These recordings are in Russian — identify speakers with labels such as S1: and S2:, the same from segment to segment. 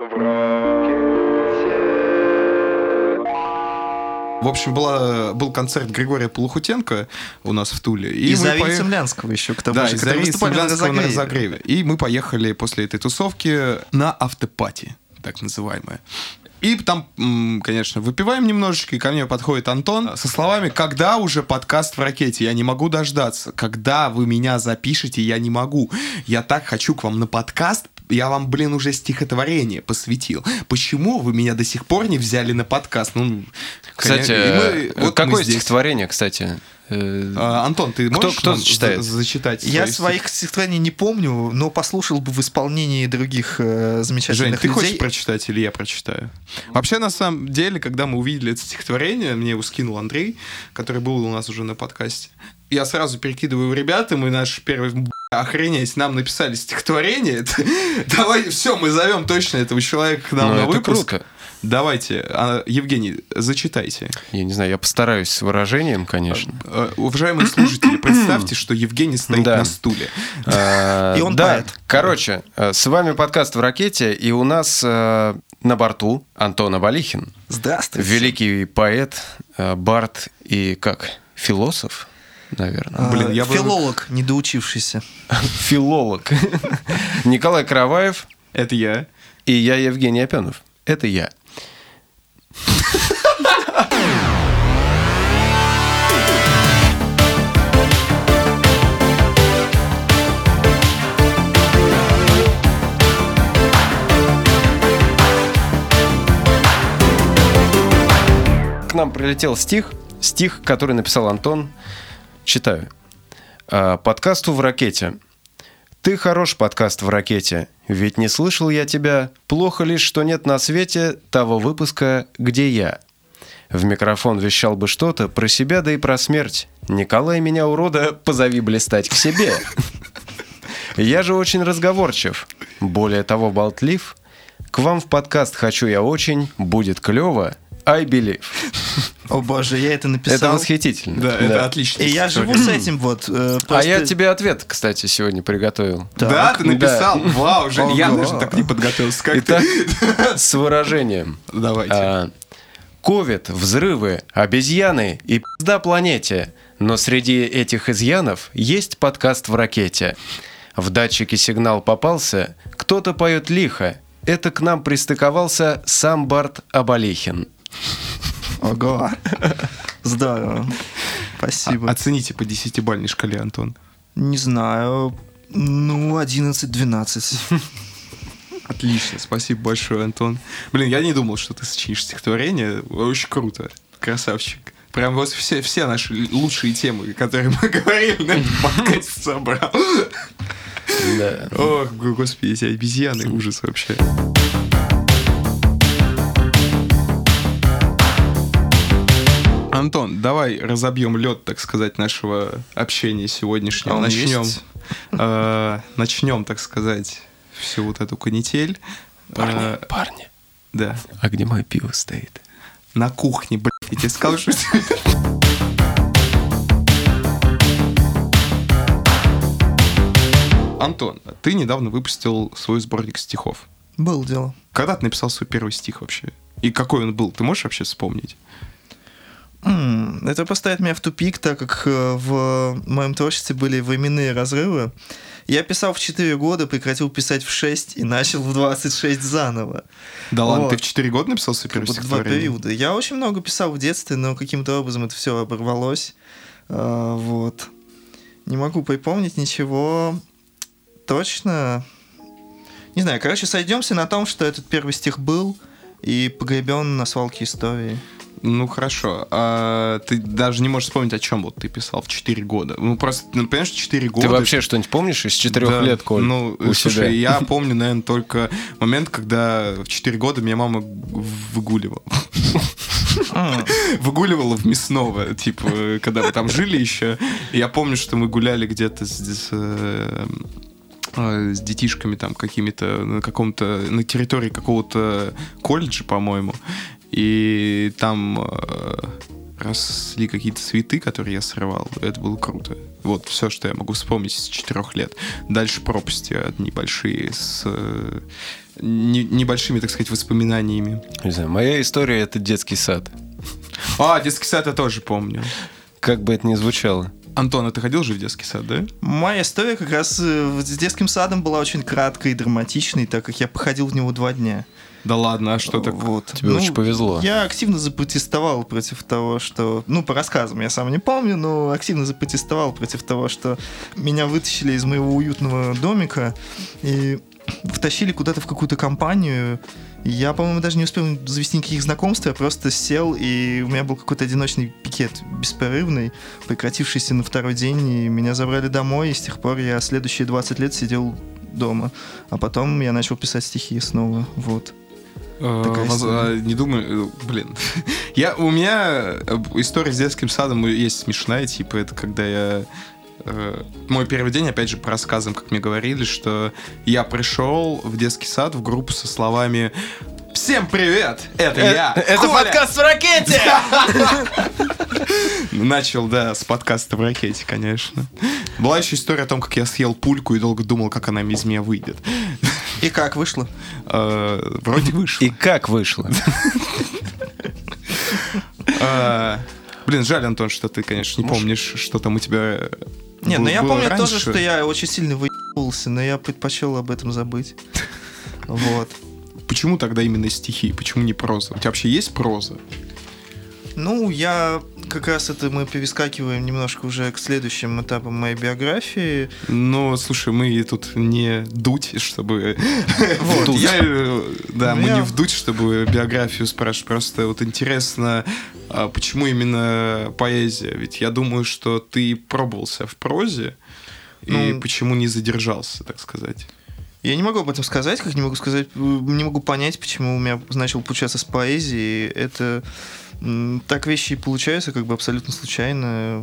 S1: В общем, была, был концерт Григория Полухутенко у нас в Туле.
S2: И, и
S1: мы
S2: Зарии
S1: поех-
S2: Цемлянского еще, к тому
S1: Да,
S2: же,
S1: и
S2: который выступали на
S1: Цемлянского на
S2: разогреве.
S1: разогреве. И мы поехали после этой тусовки на автопати, так называемое. И там, конечно, выпиваем немножечко, и ко мне подходит Антон со словами «Когда уже подкаст в ракете? Я не могу дождаться. Когда вы меня запишете, я не могу. Я так хочу к вам на подкаст, я вам, блин, уже стихотворение посвятил. Почему вы меня до сих пор не взяли на подкаст? Ну,
S3: Кстати,
S1: мы-
S3: э,
S1: вот
S3: какое
S1: мы здесь.
S3: стихотворение, кстати? Э,
S1: А, Антон, ты
S3: Кто-
S1: можешь
S3: кто
S1: нам
S3: зачитает?
S1: за- зачитать
S2: Я
S1: свои
S2: своих стихотворений не помню, но послушал бы в исполнении других э,
S1: Жень,
S2: замечательных
S1: ты
S2: людей.
S1: хочешь прочитать или я прочитаю? Вообще, на самом деле, когда мы увидели это стихотворение, мне его скинул Андрей, который был у нас уже на подкасте. Я сразу перекидываю ребята, мы наш первый «Б***ь, охренеть, нам написали стихотворение. Давай, все, мы зовем точно этого человека к нам
S3: ну,
S1: на
S3: это
S1: выпуск.
S3: круто.
S1: Давайте, а, Евгений, зачитайте.
S3: Я не знаю, я постараюсь с выражением, конечно.
S1: Э, Уважаемые слушатели, представьте, что Евгений стоит
S3: Да.
S1: на стуле.
S3: А,
S2: И он
S3: да, короче, э, с вами подкаст в ракете, и у нас э, на борту Антон Абалихин,
S2: Здравствуйте.
S3: великий поэт, э, бард и как философ, наверное,
S2: А,
S1: Блин, я бы-
S2: Филолог, недоучившийся.
S3: филолог Николай Караваев
S1: Это я.
S3: и я Евгений Опенов. Это я. К нам прилетел стих, стих, который написал Антон. Читаю. А, Подкасту в ракете. Ты хорош, подкаст в ракете. Ведь не слышал я тебя. Плохо лишь, что нет на свете того выпуска, где я. В микрофон вещал бы что-то про себя, да и про смерть. Николай меня, урода, позови блистать к себе. Я же очень разговорчив. Более того, болтлив. К вам в подкаст хочу я очень. Будет клево. I believe.
S2: О боже, я это написал.
S3: Это восхитительно.
S1: Да, это отлично.
S2: И я живу с этим вот. э,
S3: А я тебе ответ, кстати, сегодня приготовил.
S1: Да, ты написал. Вау, Жень, я даже так не подготовился, как
S3: Итак,
S1: ты.
S3: с выражением.
S1: Давайте.
S3: А, Ковид, взрывы, обезьяны и пизда планете. Но среди этих изъянов есть подкаст в ракете. В датчике сигнал попался, кто-то поет лихо. Это к нам пристыковался сам Барт Абалихин.
S2: Ого. Здорово. Спасибо.
S1: Оцените по десятибальной шкале, Антон.
S2: Не знаю. Ну, 11-12.
S1: Отлично, спасибо большое, Антон. Блин, я не думал, что ты сочинишь стихотворение. Очень круто. Красавчик. Прям вот все, все наши лучшие темы, которые мы говорили на этом подкасте, собрал.
S3: Да.
S1: Ох, господи, эти обезьяны, ужас вообще. Антон, давай разобьем лед, так сказать, нашего общения сегодняшнего.
S2: А
S1: начнем, э, начнем, так сказать, всю вот эту канитель.
S3: Парни,
S1: Э,
S3: парни,
S1: да.
S3: а где мое пиво стоит?
S1: На кухне, блядь, я тебе сказал, что... Антон, ты недавно выпустил свой сборник стихов.
S2: Был дело.
S1: Когда ты написал свой первый стих вообще? И какой он был? Ты можешь вообще вспомнить?
S2: Это поставит меня в тупик, так как э, в моем творчестве были временные разрывы. Я писал в 4 года, прекратил писать в 6 и начал в 26 заново.
S1: Да ладно,
S2: Вот.
S1: ты в 4 года написал свой первый
S2: Вот два периода. Я очень много писал в детстве, но каким-то образом это все оборвалось. А, Вот. Не могу припомнить ничего точно. Не знаю, короче, сойдемся на том, что этот первый стих был и погребен на свалке истории.
S1: Ну хорошо. А ты даже не можешь вспомнить, о чем вот ты писал в 4 года. Ну просто, ну, понимаешь, 4 года.
S3: Ты вообще что-нибудь помнишь из четырех
S1: Да,
S3: лет, Коль?
S1: Ну,
S3: у
S1: слушай,
S3: себя?
S1: я помню, наверное, только момент, когда в 4 года меня мама выгуливала.
S2: А,
S1: Выгуливала в мясного, типа, когда мы там жили еще. Я помню, что мы гуляли где-то с, э, э, с детишками там какими-то на каком-то на территории какого-то колледжа, по-моему. И там э, росли какие-то цветы, которые я срывал. Это было круто. Вот все, что я могу вспомнить с четырех лет. Дальше пропасти одни большие с э, не- небольшими, так сказать, воспоминаниями.
S3: Не знаю, моя история — это детский сад.
S1: А, детский сад я тоже помню.
S3: Как бы это ни звучало.
S1: Антон, а ты ходил же в детский сад, да?
S2: Моя история как раз э, с детским садом была очень краткой и драматичной, так как я походил в него два дня.
S1: Да ладно, а что так?
S2: Вот.
S3: Тебе очень повезло.
S2: Я активно запротестовал против того, что... Ну, по рассказам я сам не помню, но активно запротестовал против того, что меня вытащили из моего уютного домика и втащили куда-то в какую-то компанию. Я, по-моему, даже не успел завести никаких знакомств, я просто сел, и у меня был какой-то одиночный пикет беспрерывный, прекратившийся на второй день, и меня забрали домой, и с тех пор я следующие 20 лет сидел дома. А потом я начал писать стихи снова, вот.
S1: Э,
S2: Такая
S1: воз-
S2: история.
S1: а, Не думаю, э, блин. Я, у меня э, история с детским садом есть смешная, типа, это когда я... э, Мой первый день, опять же, по рассказам, как мне говорили, что я пришел в детский сад в группу со словами «Всем привет! Это я,
S3: Э, Это
S1: Коля!»
S3: подкаст в ракете!
S1: Начал, да, с подкаста в ракете, конечно. Была еще история о том, как я съел пульку и долго думал, как она из меня выйдет.
S2: И как вышло?
S1: Э, Вроде вышло.
S3: И как вышло?
S1: А, Блин, жаль, Антон, что ты, конечно, не помнишь, что там у тебя
S2: Не, ну я помню тоже, что я очень сильно выебывался, но я предпочел об этом забыть. Вот.
S1: Почему тогда именно стихи? Почему не проза? У тебя вообще есть проза?
S2: Ну, я как раз это мы перескакиваем немножко уже к следующим этапам моей биографии.
S1: Ну, слушай, мы тут не дуть, чтобы...
S2: Вот,
S1: я, Да, мы не вдуть, чтобы биографию спрашивать. Просто вот интересно, а почему именно поэзия? Ведь я думаю, что ты пробовался в прозе, и
S2: Ну,
S1: почему не задержался, так сказать?
S2: Я не могу об этом сказать, как не могу сказать, э, не могу понять, почему у меня начал получаться с поэзией. Это так вещи и получаются как бы абсолютно случайно.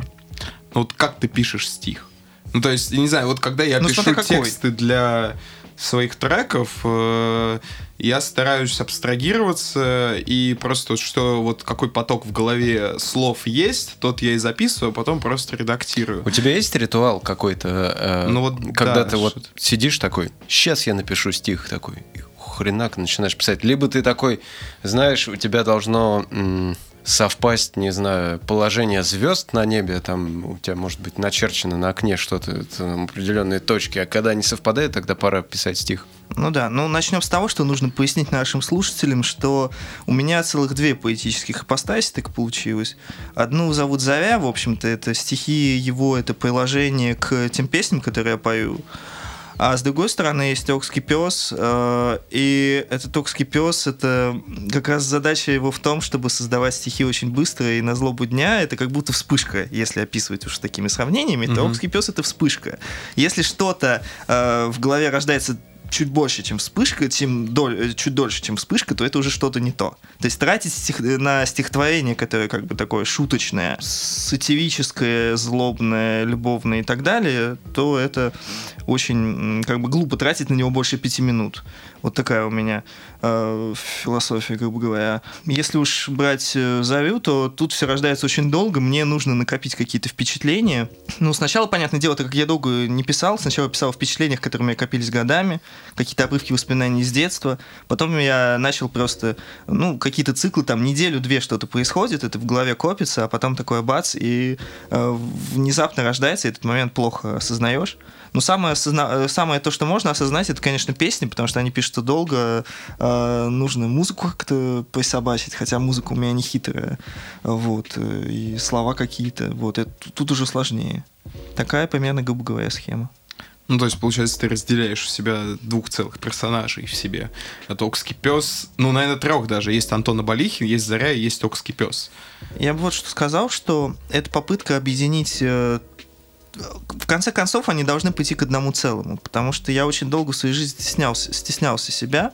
S1: Ну вот как ты пишешь стих? Ну то есть, не знаю, вот когда я
S2: Ну,
S1: пишу тексты для своих треков, э, я стараюсь абстрагироваться и просто что вот какой поток в голове слов есть, тот я и записываю, а потом просто редактирую.
S3: У тебя есть ритуал какой-то, э,
S1: Ну вот,
S3: когда
S1: да,
S3: ты вот сидишь такой, сейчас я напишу стих такой, хренак начинаешь писать. Либо ты такой, знаешь, у тебя должно м, совпасть, не знаю, положение звезд на небе, там у тебя может быть начерчено на окне что-то, определенные точки, а когда они совпадают, тогда пора писать стих.
S2: Ну да, ну начнем с того, что нужно пояснить нашим слушателям, что у меня целых две поэтических ипостаси так получилось. Одну зовут Заря, в общем-то, это стихи его, это приложение к тем песням, которые я пою. А с другой стороны есть Окский пес, э, и этот Окский пес, это как раз задача его в том, чтобы создавать стихи очень быстро и на злобу дня. Это как будто вспышка, если описывать уж такими сравнениями, то
S1: Мгм.
S2: Окский пес это вспышка. Если что-то э, в голове рождается чуть больше, чем вспышка, чем доль- э, чуть дольше, чем вспышка, то это уже что-то не то. То есть тратить стих- на стихотворение, которое как бы такое шуточное, сатирическое, злобное, любовное и так далее, то это очень как бы глупо тратить на него больше пяти минут. Вот такая у меня э, философия, бы говоря. Если уж брать э, Зарю, то тут все рождается очень долго, мне нужно накопить какие-то впечатления. Ну, сначала, понятное дело, так как я долго не писал, сначала писал о впечатлениях, которые у меня копились годами, какие-то обрывки воспоминаний из детства. Потом я начал просто, ну, какие-то циклы, там, неделю-две что-то происходит, это в голове копится, а потом такое бац, и э, внезапно рождается, и этот момент плохо осознаешь. Но самое, осозна- э, самое то, что можно осознать, это, конечно, песни, потому что они пишутся долго, э, нужно музыку как-то присобачить, хотя музыка у меня не хитрая, вот, э, и слова какие-то, вот, это, тут уже сложнее. Такая примерно, грубо говоря, схема.
S1: Ну, то есть, получается, ты разделяешь в себя двух целых персонажей в себе. Это Окский пес, ну, наверное, трех даже. Есть Антон Абалихин, есть Заря и есть Окский пес.
S2: Я бы вот что сказал, что это попытка объединить... э, В конце концов, они должны пойти к одному целому, потому что я очень долго в своей жизни стеснялся, стеснялся себя.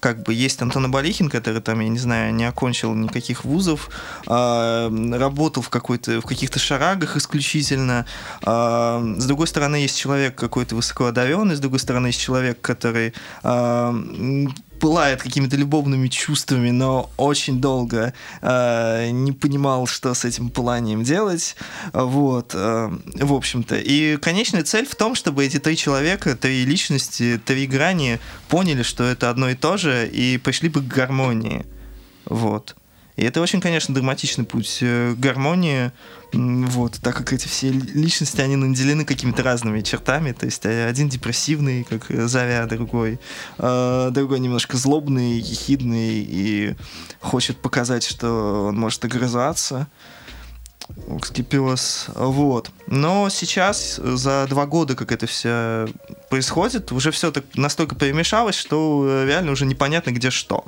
S2: Как бы есть Антон Абалихин, который там, я не знаю, не окончил никаких вузов, а, работал в, какой-то, в каких-то шарагах исключительно. А, с другой стороны, есть человек какой-то высокоодаренный, с другой стороны, есть человек, который м, пылает какими-то любовными чувствами, но очень долго э, не понимал, что с этим пыланием делать. Вот, э, в общем-то. И конечная цель в том, чтобы эти три человека, три личности, три грани поняли, что это одно и то же, и пришли бы к гармонии. Вот. И это очень, конечно, драматичный путь э, гармонии, вот, так как эти все личности, они наделены какими-то разными чертами, то есть э, один депрессивный, как Завя, другой, э, другой немножко злобный, ехидный и хочет показать, что он может огрызаться. Скипилос. Вот. Но сейчас, за два года, как это все происходит, уже все так настолько перемешалось, что реально уже непонятно, где что.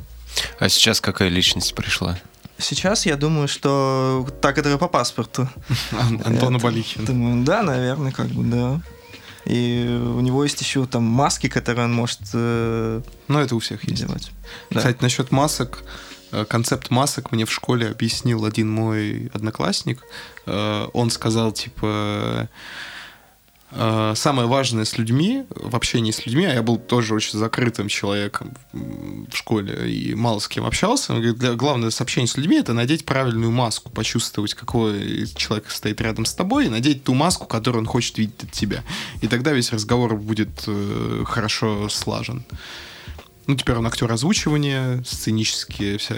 S3: А сейчас какая личность пришла?
S2: Сейчас я думаю, что та, которая по паспорту.
S1: Антона Балихина.
S2: Думаю, да, наверное, как бы, да. И у него есть еще там маски, которые он может... Э,
S1: ну, это у всех есть. Делать. Да. Кстати, насчет масок, э, концепт масок мне в школе объяснил один мой одноклассник. Э, он сказал, типа, самое важное с людьми, в общении с людьми, а я был тоже очень закрытым человеком в школе и мало с кем общался, он говорит, главное с общением с людьми это надеть правильную маску, почувствовать, какой человек стоит рядом с тобой, и надеть ту маску, которую он хочет видеть от тебя. И тогда весь разговор будет э, хорошо слажен. Ну, теперь он актер озвучивания, сценически вся,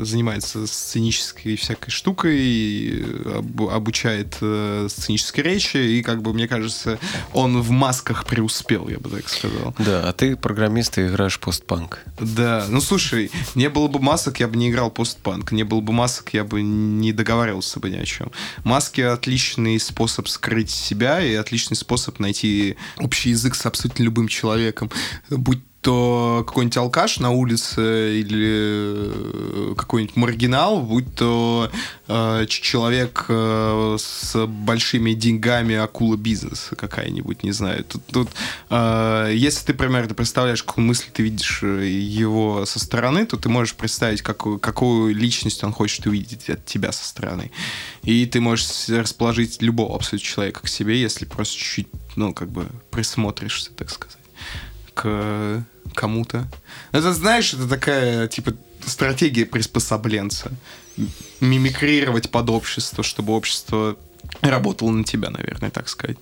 S1: занимается сценической всякой штукой, об, обучает э, сценической речи, и, как бы, мне кажется, он в масках преуспел, я бы так сказал.
S3: Да, а ты программист и играешь постпанк.
S1: Да, ну, слушай, не было бы масок, я бы не играл постпанк, не было бы масок, я бы не договаривался бы ни о чем. Маски — отличный способ скрыть себя и отличный способ найти общий язык с абсолютно любым человеком, будь то какой-нибудь алкаш на улице или э, какой-нибудь маргинал, будь то э, человек э, с большими деньгами акула бизнеса какая-нибудь, не знаю. Тут, тут э, если ты примерно представляешь, какую мысль ты видишь э, его со стороны, то ты можешь представить, какую, какую личность он хочет увидеть от тебя со стороны. И ты можешь расположить любого абсолютно человека к себе, если просто чуть-чуть, ну, как бы присмотришься, так сказать к кому-то. Это, знаешь, это такая, типа, стратегия приспособленца. Мимикрировать под общество, чтобы общество работало на тебя, наверное, так сказать.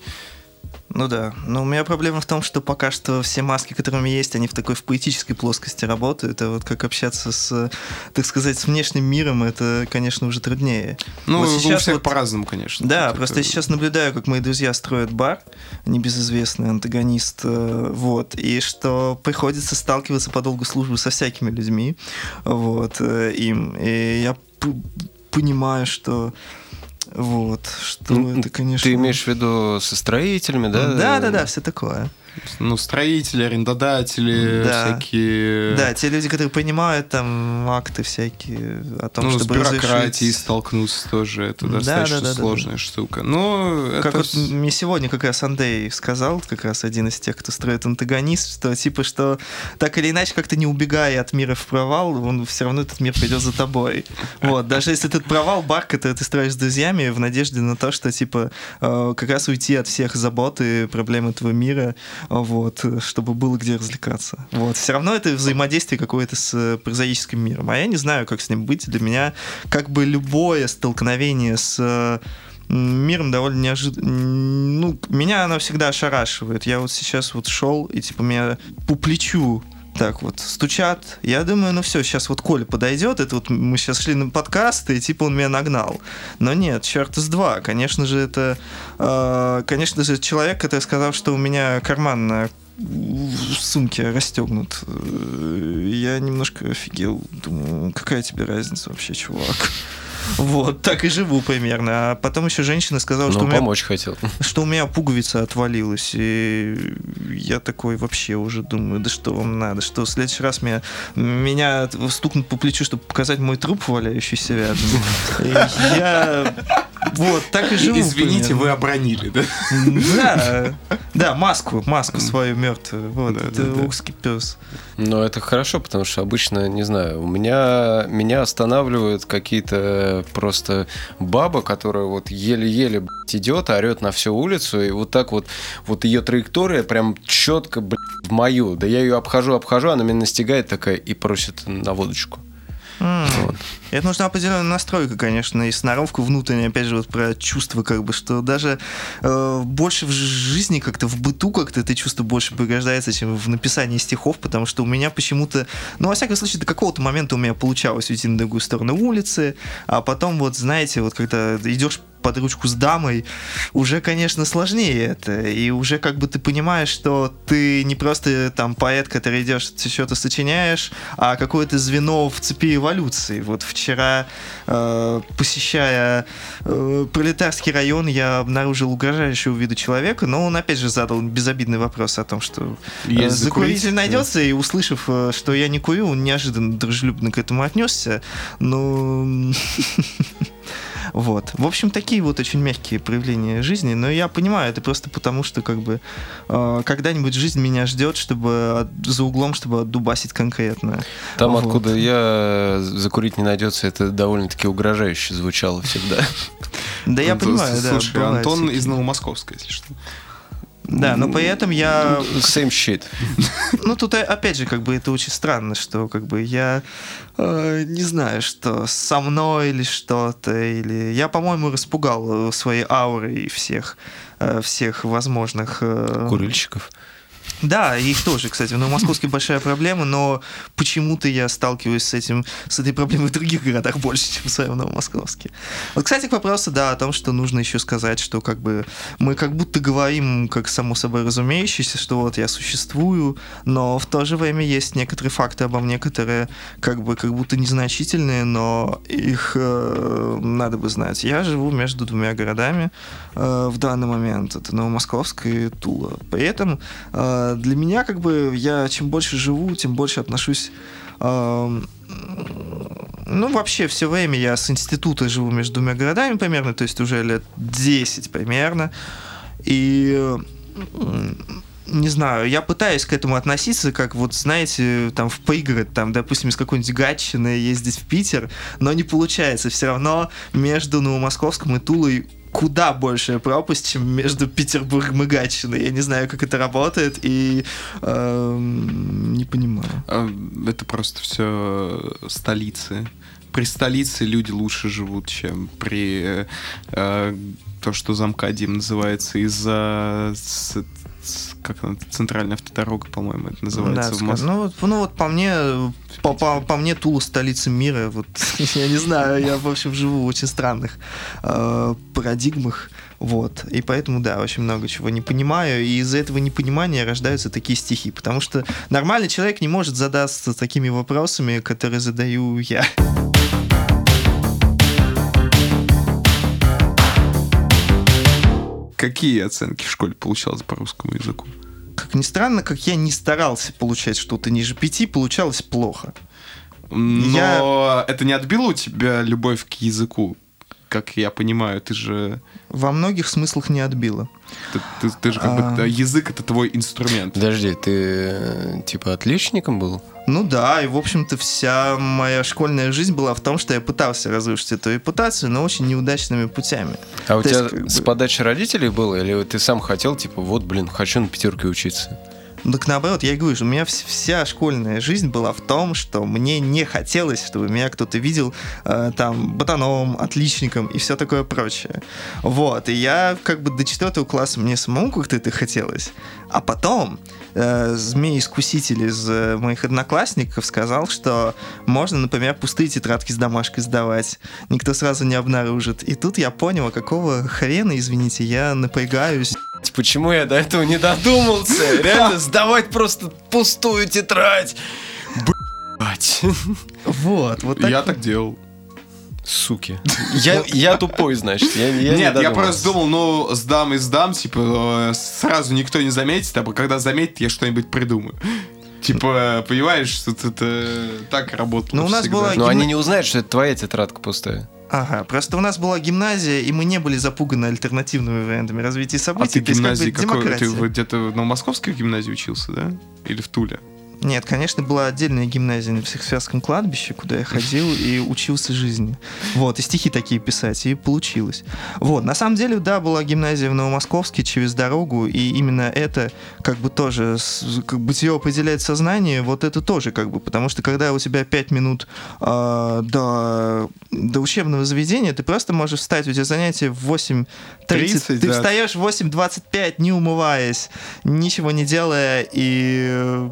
S2: Ну да. Но у меня проблема в том, что пока что все маски, которые у меня есть, они в такой в поэтической плоскости работают. А вот как общаться с, так сказать, с внешним миром, это, конечно, уже труднее.
S1: Ну,
S2: вот
S1: сейчас вот, по-разному, конечно.
S2: Да, это просто я сейчас наблюдаю, как мои друзья строят бар, небезызвестный антагонист, э, вот, и что приходится сталкиваться по долгу службы со всякими людьми, вот, э, им. И я понимаю, что вот, что ну, это, конечно...
S3: Ты имеешь в виду со строителями, да?
S2: Да, да, да, все такое.
S1: Ну, строители, арендодатели, да. всякие...
S2: Да, те люди, которые понимают там акты всякие о том,
S1: ну,
S2: чтобы
S1: с бюрократией разрешить... столкнуться тоже, это да, достаточно да, да, сложная да, штука. Но
S2: как
S1: это...
S2: вот мне сегодня как раз Андрей сказал, как раз один из тех, кто строит антагонист, что типа, что так или иначе, как-то не убегая от мира в провал, он все равно этот мир придет за тобой. Вот, даже если этот провал бар, который ты строишь с друзьями в надежде на то, что типа э, как раз уйти от всех забот и проблем этого мира, вот, чтобы было где развлекаться. Вот. Все равно это взаимодействие какое-то с э, прозаическим миром. А я не знаю, как с ним быть. Для меня как бы любое столкновение с э, миром довольно неожиданно. Ну, меня оно всегда ошарашивает. Я вот сейчас вот шел, и типа меня по плечу так вот стучат. Я думаю, ну все, сейчас вот Коля подойдет, это вот мы сейчас шли на подкаст, и типа он меня нагнал. Но нет, черт из два. Конечно же, это, э, конечно же, человек, который сказал, что у меня карман на сумке расстегнут. Я немножко офигел. Думаю, какая тебе разница вообще, чувак? Вот, так и живу примерно. А потом еще женщина сказала,
S3: ну,
S2: что,
S3: у меня, помочь хотел.
S2: что у меня пуговица отвалилась. И я такой вообще уже думаю, да что вам надо, что в следующий раз меня, меня стукнут по плечу, чтобы показать мой труп, валяющийся рядом. И я Вот, так и живу.
S1: Извините,
S2: примерно.
S1: вы обронили, да?
S2: Да, да, маску, маску свою мертвую. Вот,
S1: Да,
S2: это
S1: да, да.
S2: узкий пес.
S3: Но это хорошо, потому что обычно, не знаю, у меня меня останавливают какие-то просто баба, которая вот еле-еле идет, орет на всю улицу, и вот так вот, вот ее траектория прям четко, блядь, в мою. Да я ее обхожу, обхожу, она меня настигает такая и просит на водочку. Вот.
S2: Это нужна определенная настройка, конечно, и сноровка внутренняя, опять же, вот про чувства, как бы, что даже э, больше в жизни как-то, в быту как-то это чувство больше пригождается, чем в написании стихов, потому что у меня почему-то, ну, во всяком случае, до какого-то момента у меня получалось уйти на другую сторону улицы, а потом вот, знаете, вот когда идешь под ручку с дамой, уже, конечно, сложнее это. И уже как бы ты понимаешь, что ты не просто там поэт, который идешь, ты что-то сочиняешь, а какое-то звено в цепи эволюции. Вот вчера, э, посещая э, пролетарский район, я обнаружил угрожающего вида человека, но он опять же задал безобидный вопрос о том, что э, закуритель найдется, и услышав, э, что я не курю, он неожиданно дружелюбно к этому отнесся. Ну... Вот. В общем, такие вот очень мягкие проявления жизни, но я понимаю, это просто потому, что как бы э, когда-нибудь жизнь меня ждет, чтобы от- за углом, чтобы отдубасить конкретно.
S3: Там,
S2: Вот.
S3: откуда я закурить не найдется, это довольно-таки угрожающе звучало всегда.
S2: Да я понимаю, да.
S1: Слушай, Антон из Новомосковска, если что.
S2: Да, но при этом я
S3: Same shit.
S2: Ну, тут э, опять же, как бы это очень странно, что как бы я э, не знаю, что со мной или что-то, или я, по-моему, распугал э, своей аурой всех, э, всех возможных...
S3: Курильщиков.
S2: Да, их тоже, кстати. В Новомосковске большая проблема, но почему-то я сталкиваюсь с этим, с этой проблемой в других городах больше, чем в своем Новомосковске. Вот, кстати, к вопросу, да, о том, что нужно еще сказать, что как бы мы как будто говорим, как само собой разумеющееся, что вот я существую, но в то же время есть некоторые факты обо мне, которые как бы как будто незначительные, но их э, надо бы знать. Я живу между двумя городами э, в данный момент. Это Новомосковск и Тула. При этом э, для меня как бы я чем больше живу, тем больше отношусь ну, вообще, все время я с института живу между двумя городами примерно, то есть уже лет 10 примерно. И не знаю, я пытаюсь к этому относиться, как вот, знаете, там в пригород, там, допустим, из какой-нибудь Гатчины ездить в Питер, но не получается. Все равно между Новомосковском и Тулой куда большая пропасть, между Петербургом и Гатчиной. Я не знаю, как это работает, и эм, не понимаю.
S1: А, Это просто все столицы. При столице люди лучше живут, чем при э, э, то, что замкадием называется, из-за как она, центральная автодорога, по-моему, это называется
S2: Да,
S1: в Москве.
S2: ну, вот, ну вот по мне, по, по- по мне Тула столица мира. Вот я не знаю, я в общем живу в очень странных э, парадигмах. Вот. И поэтому, да, очень много чего не понимаю. И из-за этого непонимания рождаются такие стихи. Потому что нормальный человек не может задаться такими вопросами, которые задаю я.
S1: Какие оценки в школе получалось по русскому языку?
S2: Как ни странно, как я не старался получать что-то ниже пяти, получалось плохо.
S1: Но это не отбило у тебя любовь к языку? Как я понимаю, ты же...
S2: Во многих смыслах не отбило.
S1: Ты, ты- ты же как бы...
S2: А.
S1: да, Язык — это твой инструмент.
S3: Подожди, ты э, типа отличником был?
S2: Ну да, и в общем-то вся моя школьная жизнь была в том, что я пытался разрушить эту репутацию, но очень неудачными путями.
S3: А у
S2: То
S3: тебя
S2: есть, как бы-
S3: с подачи родителей было? Или ты сам хотел, типа, вот, блин, хочу на пятерке учиться?
S2: Ну, Так наоборот, я говорю, что у меня вс- вся школьная жизнь была в том, что мне не хотелось, чтобы меня кто-то видел э, там ботаном, отличником и все такое прочее. Вот, и я как бы до четвертого класса мне самому как-то это хотелось. А потом э, змей-искуситель из э, моих одноклассников сказал, что можно, например, пустые тетрадки с домашкой сдавать. Никто сразу не обнаружит. И тут я понял, а какого хрена, извините, я напрягаюсь.
S3: Почему я до этого не додумался? Реально, сдавать просто пустую тетрадь. Блять.
S2: Вот, вот так.
S1: Я так делал.
S3: Суки. Я, я тупой, значит. Я, я не
S1: Нет, я
S3: додумался.
S1: просто думал, ну, сдам и сдам, типа, э, сразу никто не заметит, а когда заметит, я что-нибудь придумаю. Типа, понимаешь, что это так работало
S2: Ну, у нас
S1: всегда.
S2: была-
S3: Но они не узнают, что это твоя тетрадка пустая.
S2: Ага, просто у нас была гимназия, и мы не были запуганы альтернативными вариантами развития
S1: А
S2: событий.
S1: ты
S2: то есть, как бы,
S1: гимназии какой? Ты где-то на Московской гимназии учился, да? Или в Туле?
S2: Нет, конечно, была отдельная гимназия на Всехсвязском кладбище, куда я ходил и учился жизни. Вот, и стихи такие писать, и получилось. Вот, на самом деле, да, была гимназия в Новомосковске через дорогу, и именно это как бы тоже, как бытие определяет сознание, вот это тоже как бы, потому что когда у тебя 5 минут э, до, до учебного заведения, ты просто можешь встать, у тебя занятие в 8.30,
S1: 30,
S2: ты
S1: да.
S2: встаешь в 8.25, не умываясь, ничего не делая, и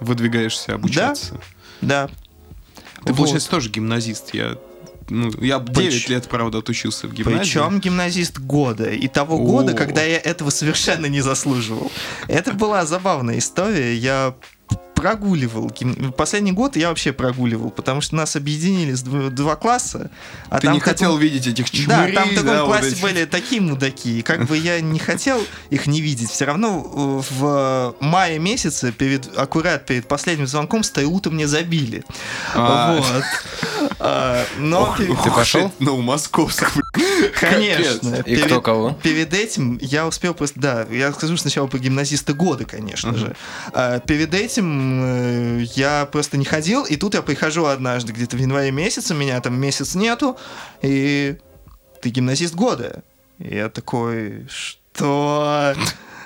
S1: Выдвигаешься обучаться.
S2: да.
S1: Ты,
S2: Вот.
S1: получается, тоже гимназист. Я, ну, я 9
S2: Прич-
S1: лет, правда, отучился в гимназии.
S2: Причем гимназист года. И того
S1: О.
S2: года, когда я этого совершенно не заслуживал. Это была забавная история. Я прогуливал. Последний год я вообще прогуливал, потому что нас объединили с дв- два класса. А
S1: Ты
S2: там
S1: не
S2: таком-
S1: хотел видеть этих
S2: Да,
S1: чмырей,
S2: там в таком
S1: да, вот
S2: классе
S1: этих.
S2: были такие мудаки. И как бы я не хотел их не видеть. Все равно э, в мае месяце, перед, аккурат перед последним звонком, стайлута мне забили.
S1: А.
S2: Вот. А, Но
S1: Ох,
S3: Ты пошел?
S1: Ну, московского.
S2: Конечно.
S3: И кто кого?
S2: Перед этим я успел просто... Да, я скажу сначала про гимназиста года, конечно же. А, перед этим э, я просто не ходил, и тут я прихожу однажды, где-то в январе месяце, меня там месяц нету, и ты гимназист года. И я такой, что...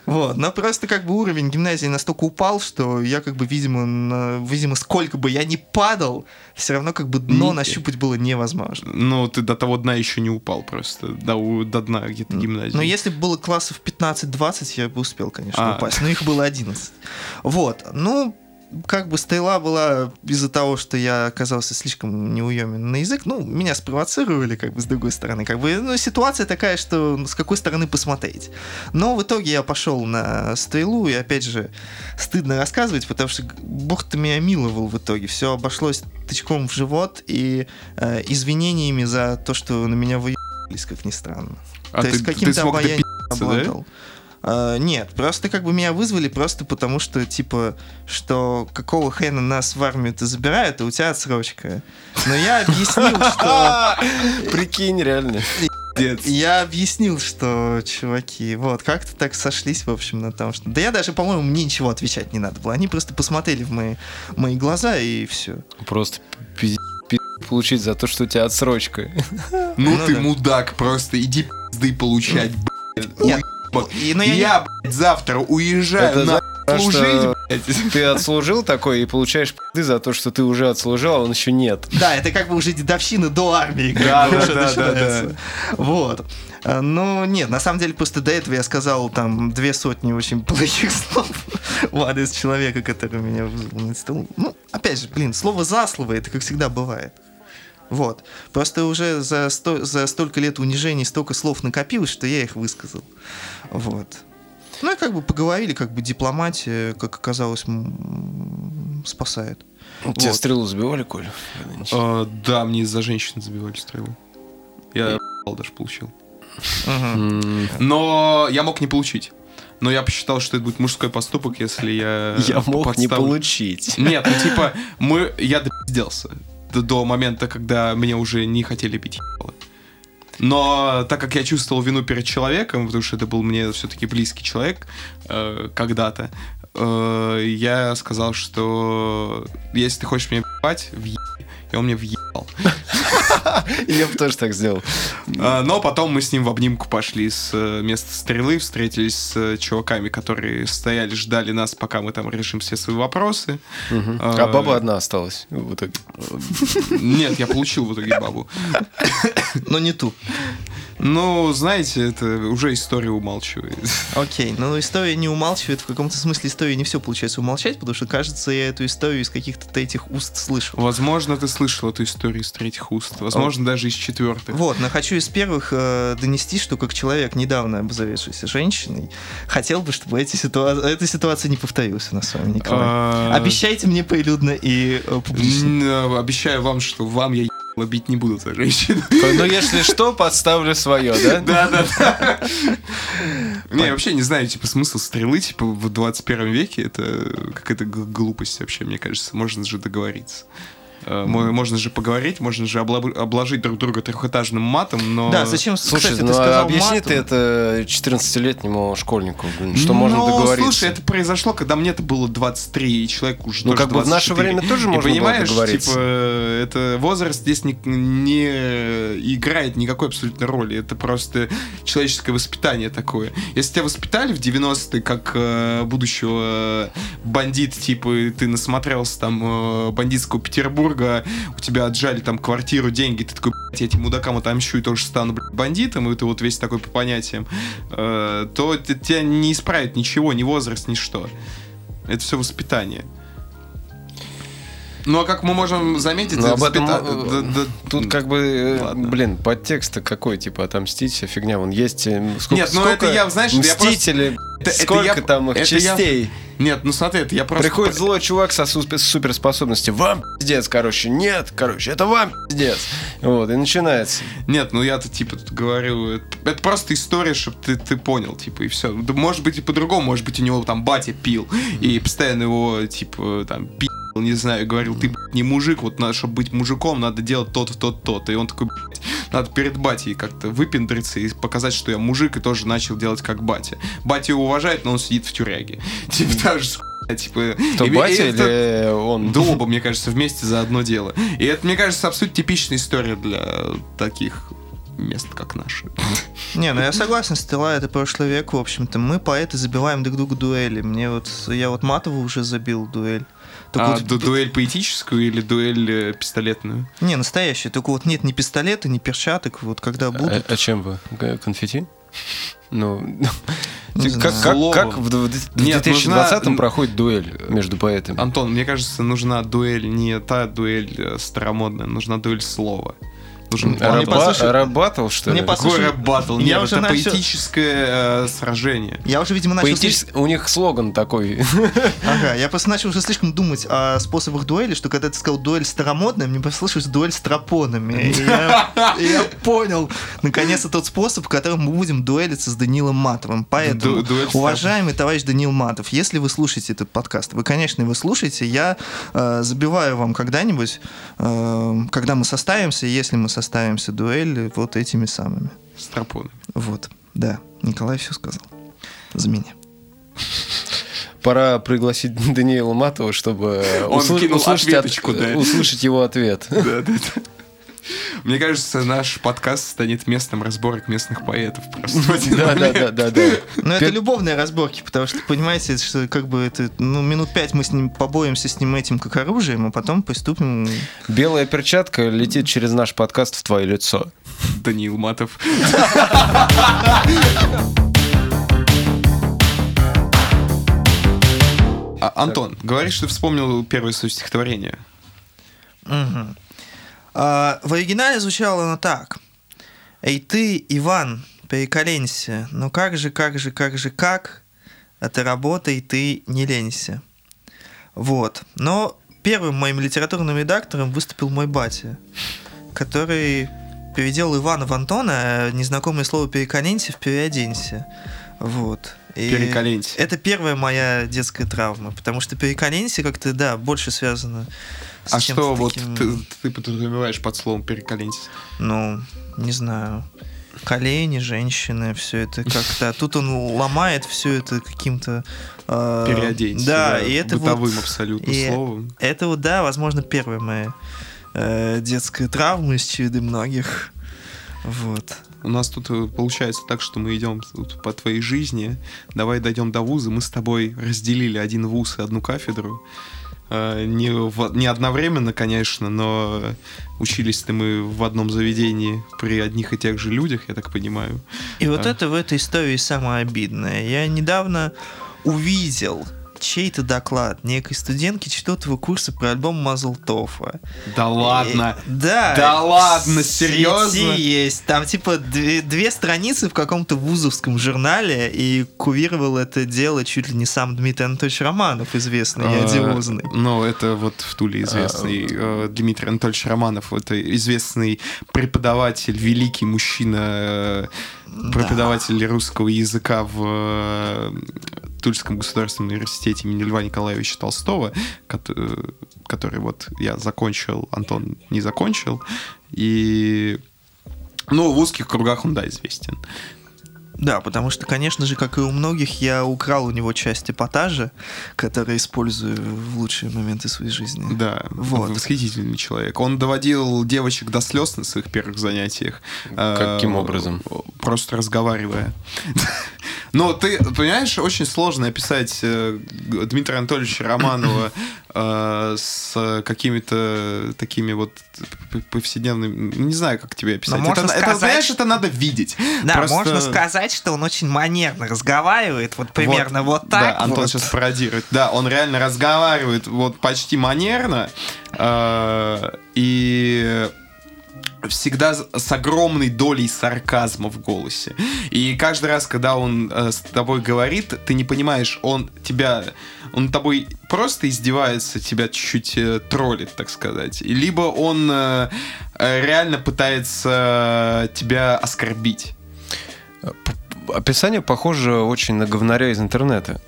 S2: Вот, но просто как бы уровень гимназии настолько упал, что я как бы, видимо, на- видимо, сколько бы я ни падал, все равно как бы дно
S1: Не-
S2: нащупать было невозможно.
S1: Ну, ты до того дна еще не упал просто. До, до дна где-то гимназии.
S2: Но если бы было классов 15-20, я бы успел, конечно,
S1: А.
S2: упасть. Но их было 11. Вот. Ну, как бы стрела была из-за того, что я оказался слишком неуемен на язык. Ну, меня спровоцировали, как бы, с другой стороны. Как бы, ну, ситуация такая, что с какой стороны посмотреть. Но в итоге я пошел на стрелу, и, опять же, стыдно рассказывать, потому что бог-то меня миловал в итоге. Все обошлось тычком в живот и э, извинениями за то, что на меня выебались, как ни странно.
S1: а
S2: То
S1: ты,
S2: есть
S1: ты
S2: каким-то обаянием
S1: допи***ться, да?
S2: А, нет, просто как бы меня вызвали просто потому, что, типа, что какого хрена нас в армию-то забирают, а у тебя отсрочка. Но я объяснил, что...
S3: Прикинь, реально.
S2: Я объяснил, что, чуваки, вот, как-то так сошлись, в общем, на том, что... Да я даже, по-моему, мне ничего отвечать не надо было. Они просто посмотрели в мои, мои глаза, и все.
S3: Просто пиздец получить за то, что у тебя отсрочка.
S1: Ну,
S2: Ну
S1: ты
S2: да.
S1: мудак, просто иди пизды получать, блядь.
S2: Нет. И- но я
S1: Я, блядь, завтра уезжаю
S3: Это
S1: на служить,
S3: что
S1: блядь.
S3: Ты отслужил такой и получаешь пизды за то, что ты уже отслужил, а он еще нет.
S2: Да, это как бы уже дедовщина до армии.
S1: Да, да, да, да,
S2: начинается. Вот. Ну, нет, на самом деле, просто до этого я сказал там две сотни очень плохих слов в адрес человека, который меня вызвал на стол. Ну, опять же, блин, слово за слово, это как всегда бывает. Вот. Просто уже за, сто- за столько лет унижений столько слов накопилось, что я их высказал. Вот. Ну и как бы поговорили, как бы дипломатия, как оказалось, спасает.
S3: Тебе
S2: Вот.
S3: стрелу забивали, Коля?
S1: А, Да, мне из-за женщины забивали стрелу. Я ебал даже получил. Но я мог не получить. Но я посчитал, что это будет мужской поступок, если я...
S3: Я мог не
S1: подставлю-
S3: получить.
S1: Нет, ну типа, мы, я допизделся до, момента, когда мне уже не хотели бить. Но так как я чувствовал вину перед человеком, потому что это был мне все-таки близкий человек э, когда-то, э, я сказал, что если ты хочешь меня ебать, въеб. И он мне въебал.
S3: Я бы тоже так сделал.
S1: А, Но потом мы с ним в обнимку пошли с э, места стрелы, встретились с э, чуваками, которые стояли, ждали нас, пока мы там решим все свои вопросы. А,
S3: А баба одна осталась в итоге.
S1: Нет, я получил в итоге бабу.
S2: Но не ту.
S1: Ну, знаете, это уже история умалчивает.
S2: Окей, но история не умалчивает. В каком-то смысле история не все получается умолчать, потому что, кажется, я эту историю из каких-то третьих уст слышал.
S1: Возможно, ты слышал эту историю из третьих уст. Возможно, даже из четвертых.
S2: Вот, но хочу из первых э, донести, что как человек, недавно обзаведшийся женщиной, хотел бы, чтобы эти ситуа- эта ситуация не повторилась у нас с вами, Николай.
S1: А,
S2: Обещайте мне прилюдно и э, публично.
S1: э, Обещаю вам, что вам я ебало бить не буду за женщину.
S3: Ну, если что, подставлю свое, да?
S1: Да, да, да. Не, вообще не знаю, типа, смысл стрелы, типа, в 21 веке, это какая-то глупость вообще, мне кажется, можно же договориться. Э, мо- Можно же поговорить, можно же облаб- обложить друг друга трехэтажным матом, но...
S2: Да, зачем,
S3: Слушай,
S2: кстати,
S3: ну
S2: ты
S3: а
S2: сказал
S3: объясни
S2: матом?
S3: ты это 14-летнему школьнику, блин, что можно
S1: Ну,
S3: договориться.
S1: слушай, это произошло, когда мне-то было 23, и человек уже
S3: Ну, как бы в наше
S1: 24.
S3: время тоже
S1: И
S3: можно было
S1: понимаешь,
S3: договориться.
S1: типа, это возраст здесь не, не играет никакой абсолютно роли. Это просто человеческое воспитание такое. Если тебя воспитали в 90-е как э, будущего бандита, типа, и ты насмотрелся там э, бандитского Петербурга, у тебя отжали там квартиру, деньги, ты такой, блядь, я этим мудакам отомщу и тоже стану, блядь, бандитом, и ты вот весь такой по понятиям, э, то тебя не исправит ничего, ни возраст, ни что. Это все воспитание. Ну, а как мы можем заметить,
S3: Ну, об этом,
S1: воспита- да- да-
S3: Тут как бы, э,
S1: Ладно.
S3: блин, подтекст какой, типа, отомстить, вся фигня. Вон есть... э, Сколько,
S1: Нет, ну
S3: сколько
S1: это я, знаешь, я просто-
S3: Мстители,
S1: Это- это
S3: сколько
S1: я-
S3: там их
S1: это я-
S3: частей.
S1: Нет, ну смотри, это я просто...
S3: Приходит злой чувак со су- суперспособностью. Вам пиздец, короче. Нет, короче, это вам пиздец. Вот, и начинается.
S1: Нет, ну я-то типа тут говорю, это, это просто история, чтобы ты, ты понял, типа, и все. может быть и по-другому, может быть у него там батя пил, и постоянно его, типа, там, пил, не знаю, говорил, ты, не мужик, вот надо, чтобы быть мужиком, надо делать то-то, то-то, то-то. И он такой, блядь, надо перед батей как-то выпендриться и показать, что я мужик, и тоже начал делать как батя. Батя его уважает, но он сидит в тюряге. Типа, та же типа...
S3: Кто,
S1: и- это-
S3: или он?
S1: Да оба, мне кажется, вместе за одно дело. И это, мне кажется, абсолютно типичная история для таких мест, как наши.
S2: Не, ну я согласен, стила это прошлый век, в общем-то. Мы поэты забиваем друг другу дуэли. Мне вот, я вот Матову уже забил дуэль. Только
S1: А
S2: вот
S1: ду-
S2: ду-
S1: дуэль поэтическую или дуэль э, пистолетную?
S2: Не, настоящий. Только вот нет ни пистолета, ни перчаток. Вот когда
S3: А,
S2: будут...
S3: а чем вы? Конфетти? Ну,
S2: Не
S3: как, как, как в д- в
S1: Нет,
S3: 2020-м
S1: нужна-
S3: проходит дуэль между поэтами?
S1: Антон, мне кажется, нужна дуэль не та дуэль э, старомодная, нужна дуэль слова. Нужен
S2: А мне
S1: батл.
S3: Раба-
S2: послушай-
S3: Рэп-баттл, что
S2: Мне
S3: ли?
S2: пос- Слушай,
S1: Какой рэп-баттл?
S2: я
S1: Нет,
S2: уже
S1: это
S2: начал-
S1: поэтическое э, сражение.
S2: Я уже, видимо, начал...
S3: Поэтически- У них слоган такой.
S2: Ага, я просто начал уже слишком думать о способах дуэли, что когда ты сказал дуэль старомодная, мне послышалось дуэль с тромбонами. И я, понял, наконец-то тот способ, которым мы будем дуэлиться с Данилом Матовым. Поэтому, уважаемый товарищ Данил Матов, если вы слушаете этот подкаст, вы, конечно, его слушаете, я э, забиваю вам когда-нибудь, э, когда мы составимся, если мы составимся дуэль вот этими самыми.
S1: С тропонами.
S2: Вот, да, Николай все сказал. За меня.
S3: Пора пригласить Даниила Матова, чтобы
S1: Он
S3: услышать, от-
S1: ответочку, да.
S3: услышать его ответ.
S1: Да, да, да. Мне кажется, наш подкаст станет местом разборок местных поэтов просто
S3: Да, да, да, да, да.
S2: Ну, это любовные разборки, потому что, понимаете, что как бы это, ну, минут пять мы с ним побоимся с ним этим как оружием, а потом приступим...
S3: Белая перчатка летит через наш подкаст в твое лицо.
S1: Даниил Матов. А, Антон, говоришь, ты вспомнил первое свое стихотворение.
S2: Мгм. А, в оригинале звучало оно так. «Эй ты, Иван, переколенься, ну как же, как же, как же, как? А ты работай, ты не ленься». Вот. Но первым моим литературным редактором выступил мой батя, который переделал Ивана в Антона, а незнакомое слово «переколенься» в «переоденься». Вот. И
S1: Переколенься.
S2: Это первая моя детская травма, потому что переколенься как-то, да, больше связано с
S1: А что вот
S2: таким,
S1: ты, ты подразумеваешь под словом переколенься?
S2: Ну, не знаю, колени, женщины, все это как-то. а Тут он ломает все это каким-то... э,
S1: Переоденься.
S2: Да, и это
S1: бытовым
S2: вот...
S1: абсолютно
S2: и
S1: словом.
S2: Это вот, да, возможно, первая моя э, детская травма из череды многих. Вот.
S1: У нас тут э, получается так, что мы идем по твоей жизни. Давай дойдем до вуза. Мы с тобой разделили один вуз и одну кафедру. Э, Не, в- не одновременно, конечно, но учились-то мы в одном заведении при одних и тех же людях, я так понимаю.
S2: И вот
S1: А.
S2: это в этой истории самое обидное. Я недавно увидел чей-то доклад некой студентки четвертого курса про альбом Мазлтофа.
S1: Да ладно!
S2: Э, Да.
S1: Да ладно, серьезно?
S2: есть. Там типа две, две страницы в каком-то вузовском журнале, и курировал это дело чуть ли не сам Дмитрий Анатольевич Романов, известный и
S1: А,
S2: одиозный.
S1: Ну, это вот в Туле известный э, Дмитрий Анатольевич Романов. Это известный преподаватель, великий мужчина, э, преподаватель русского языка в э, Тульском государственном университете имени Льва Николаевича Толстого, который вот я закончил, Антон не закончил. И ну, в узких кругах он, да, известен.
S2: Да, потому что, конечно же, как и у многих, я украл у него часть эпатажа, который использую в лучшие моменты своей жизни.
S1: Да, вот. восхитительный человек. Он доводил девочек до слез на своих первых занятиях.
S3: Каким э, образом?
S1: Просто разговаривая. Но ты, понимаешь, очень сложно описать э, Дмитрия Анатольевича Романова э, с какими-то такими вот повседневными... Не знаю, как тебе описать.
S2: Но это, сказать...
S1: это, знаешь, это надо видеть.
S2: Да, Просто... можно сказать, что он очень манерно разговаривает, вот примерно вот, вот так.
S1: Да, Антон вот. сейчас пародирует. Да, он реально разговаривает вот почти манерно. Э, и всегда с огромной долей сарказма в голосе. И каждый раз, когда он э, с тобой говорит, ты не понимаешь, он тебя, он тобой просто издевается, тебя чуть-чуть э, троллит, так сказать. Либо он э, э реально пытается тебя оскорбить.
S3: Описание похоже очень на говнаря из интернета.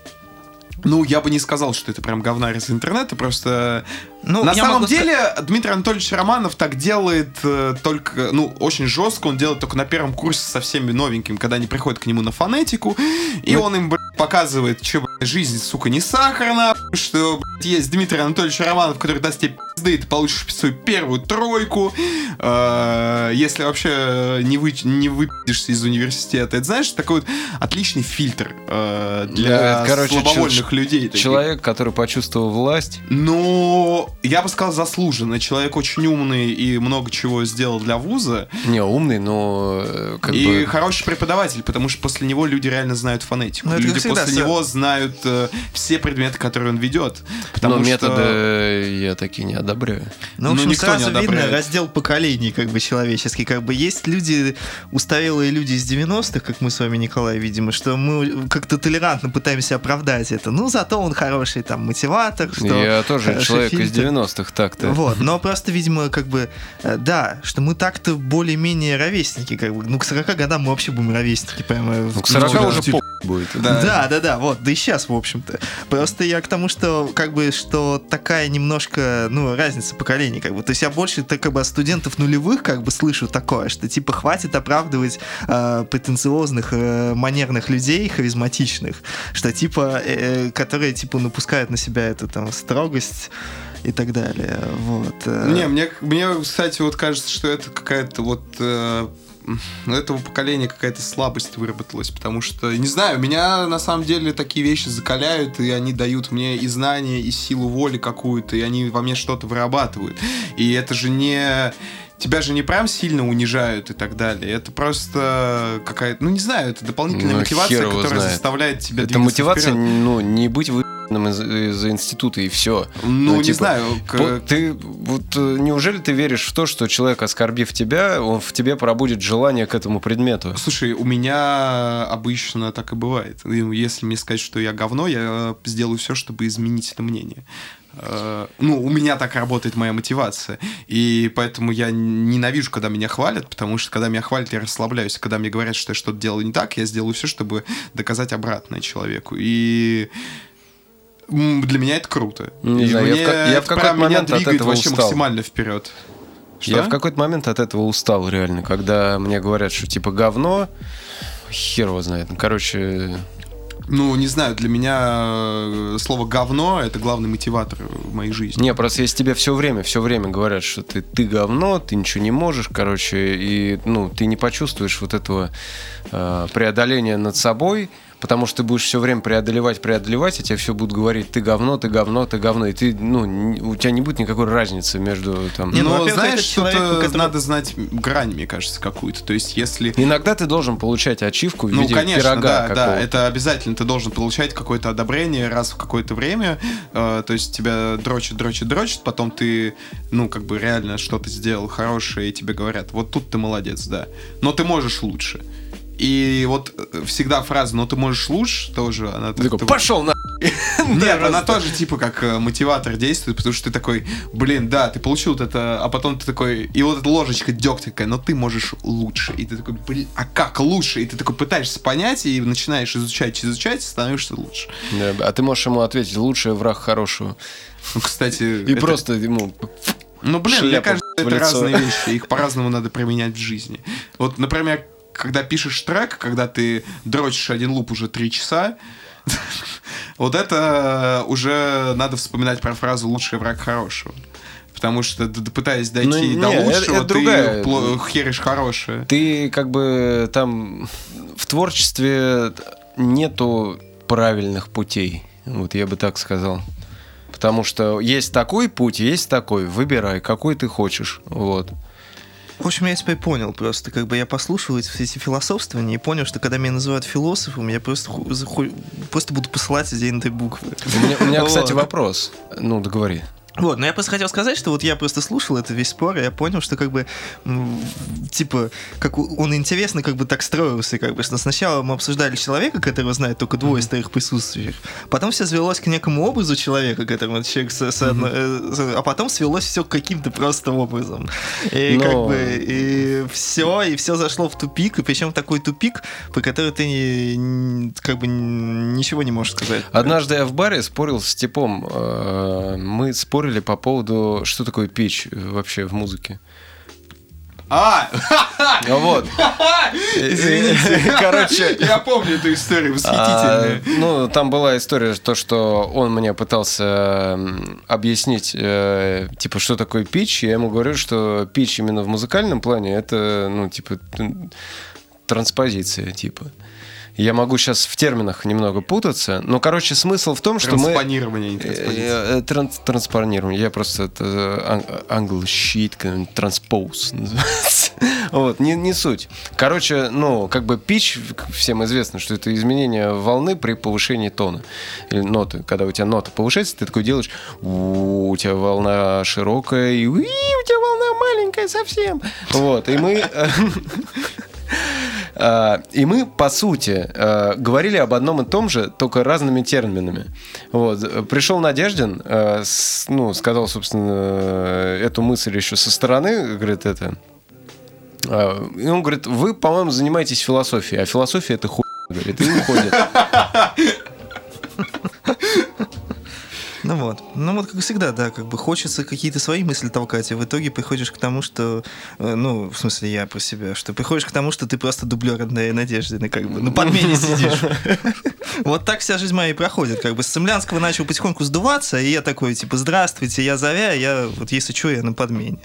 S1: Ну, я бы не сказал, что это прям говнарь из интернета, просто... Ну, на самом деле, сказать... Дмитрий Анатольевич Романов так делает э, только, ну, очень жестко, он делает только на первом курсе со всеми новенькими, когда они приходят к нему на фонетику, и ну... он им, блядь, показывает, что, блядь, жизнь, сука, не сахарна, что, блядь, есть Дмитрий Анатольевич Романов, который даст тебе пизды, и ты получишь свою первую тройку, э, если вообще не, вы, не выпьешься из университета. Это, знаешь, такой вот отличный фильтр э, для ну, Короче, слабовольных людей.
S3: Человек, который почувствовал власть.
S1: Ну, я бы сказал, заслуженно. Человек очень умный и много чего сделал для вуза.
S3: Не, умный, но...
S1: Э, как и бы... хороший преподаватель, потому что после него люди реально знают фонетику. Ну, люди после всегда, него знают э, все предметы, которые он ведет.
S3: Потому но что... методы я такие не одобряю.
S2: Ну, в общем, ну, никто сразу не видно раздел поколений как бы человеческий. Как бы есть люди, устарелые люди из 90-х, как мы с вами, Николай, видимо, что мы как-то толерантно пытаемся оправдать это. Ну, зато он хороший там мотиватор. Что
S3: я тоже человек фильтр. из 90-х так-то.
S2: Вот, но просто, видимо, как бы, э, да, что мы так-то более-менее ровесники, как бы, ну, к 40 годам мы вообще будем ровесники, прямо.
S3: Ну, к 40 ну, уже типа... будет.
S2: Да. да, да, да, вот, да и сейчас, в общем-то. Просто я к тому, что, как бы, что такая немножко, ну, разница поколений, как бы, то есть я больше, так, как бы, от студентов нулевых, как бы, слышу такое, что, типа, хватит оправдывать э, претенциозных, э, манерных людей, харизматичных, что, типа, э, которые, типа, напускают на себя эту, там, строгость, и так далее. Вот.
S1: Э. Не, мне, мне, кстати, вот кажется, что это какая-то вот э, у этого поколения какая-то слабость выработалась, потому что, не знаю, меня на самом деле такие вещи закаляют, и они дают мне и знания, и силу воли какую-то, и они во мне что-то вырабатывают. И это же не тебя же не прям сильно унижают и так далее. Это просто какая-то, ну не знаю, это дополнительная ну, мотивация, которая знает. заставляет тебя
S3: Это мотивация, вперед. ну, не быть вы из, из института и все.
S1: Ну, ну не типа, знаю.
S3: К... Ты вот э, неужели ты веришь в то, что человек, оскорбив тебя, он в тебе пробудет желание к этому предмету?
S1: Слушай, у меня обычно так и бывает. Если мне сказать, что я говно, я сделаю все, чтобы изменить это мнение. Э, ну, у меня так работает моя мотивация. И поэтому я ненавижу, когда меня хвалят, потому что когда меня хвалят, я расслабляюсь. Когда мне говорят, что я что-то делаю не так, я сделаю все, чтобы доказать обратное человеку. И для меня это круто.
S3: Не и знаю, мне я в, я в какой-то момент от этого
S1: вообще устал. максимально вперед.
S3: Что? Я в какой-то момент от этого устал, реально. Когда мне говорят, что типа говно, хер его знает. Ну, короче,
S1: ну, не знаю, для меня э, слово говно это главный мотиватор в моей жизни.
S3: Не, просто если тебе все время, все время говорят, что ты, ты говно, ты ничего не можешь, короче, и ну, ты не почувствуешь вот этого э, преодоления над собой, потому что ты будешь все время преодолевать, преодолевать, и тебе все будут говорить, ты говно, ты говно, ты говно, и ты, ну, у тебя не будет никакой разницы между там...
S1: Не, ну, знаешь, что который... надо знать грань, мне кажется, какую-то, то есть если...
S3: Иногда ты должен получать ачивку в ну, виде конечно, пирога
S1: да, да, это обязательно, ты должен получать какое-то одобрение раз в какое-то время, э, то есть тебя дрочит, дрочит, дрочит, потом ты, ну, как бы реально что-то сделал хорошее, и тебе говорят, вот тут ты молодец, да, но ты можешь лучше. И вот э, всегда фраза «но ты можешь лучше» тоже, она...
S3: Ты такой, пошел на...
S1: Нет, она тоже типа как э, мотиватор действует, потому что ты такой, блин, да, ты получил вот это, а потом ты такой, и вот эта ложечка дегтя такая, но ты можешь лучше. И ты такой, блин, а как лучше? И ты такой пытаешься понять и начинаешь изучать, изучать, и становишься лучше.
S3: Да, А ты можешь ему ответить, лучший враг хорошего.
S1: Ну, кстати,
S3: И
S1: это-
S3: просто ему...
S1: Ну, блин, мне кажется, это разные вещи. Их по-разному надо применять в жизни. Вот, например, когда пишешь трек, когда ты дрочишь один луп уже три часа, вот это уже надо вспоминать про фразу «лучший враг хорошего». Потому что, пытаясь дойти
S3: Ну,
S1: до
S3: не, это-
S1: лучшего,
S3: это
S1: ты
S3: другая.
S1: пло- херишь хорошее.
S3: Ты как бы там в творчестве нету правильных путей. Вот я бы так сказал. Потому что есть такой путь, есть такой. Выбирай, какой ты хочешь. Вот.
S2: В общем, я теперь понял просто, как бы я послушал эти, все эти философствования и понял, что когда меня называют философом, я просто, ху- заху- просто буду посылать отдельные буквы.
S3: У меня, у меня, кстати, вопрос. Ну, договори.
S2: Вот, но я просто хотел сказать, что вот я просто слушал это весь спор, и я понял, что как бы, типа, как он интересно как бы так строился, как бы, что сначала мы обсуждали человека, которого знает только двое из твоих присутствующих, потом все свелось к некому образу человека, которому человек э, с- а потом свелось все к каким-то просто образом. И
S3: Но-
S2: как бы, и все, и все зашло в тупик, и причем такой тупик, по который ты не- как бы ничего не можешь сказать.
S3: Однажды я в баре спорил с типом. э, Мы спорили по поводу, что такое пич вообще в музыке.
S1: А!
S3: Ну Вот.
S1: Извините.
S3: Короче,
S1: Я помню эту историю,
S3: А,
S1: восхитительную.
S3: ну, там была история, то, что он мне пытался объяснить, э, типа, что такое пич. Я ему говорю, что пич именно в музыкальном плане это, ну, типа, транспозиция, типа. Я могу сейчас в терминах немного путаться, но, короче, смысл в том, что мы...
S1: Транспонирование, не транспозиция.
S3: Э, э, транс- Транспонирование. Я просто это ан- англо-щит, транспоз называется. Вот, не, не суть. Короче, ну, как бы пич, всем известно, что это изменение волны при повышении тона. Или ноты. Когда у тебя нота повышается, ты такой делаешь, «У, у тебя волна широкая, и «Уи, у тебя волна маленькая совсем. Вот, и мы... э, А, И мы, по сути, э, говорили об одном и том же, только разными терминами. Вот. Пришел Надеждин, э, ну, сказал, собственно, э, эту мысль еще со стороны, говорит, это... а, И он говорит, вы, по-моему, занимаетесь философией, а философия это хуй, говорит, и уходит.
S2: Ну вот. Ну вот, как всегда, да, как бы хочется какие-то свои мысли толкать, и в итоге приходишь к тому, что, э, ну, в смысле, я про себя, что приходишь к тому, что ты просто дублер одной Надежды, как бы, на подмене сидишь. Вот так вся жизнь моя и проходит, как бы с Цемлянского начал потихоньку сдуваться, и я такой, типа, здравствуйте, я Заря, я, вот если что, я на подмене.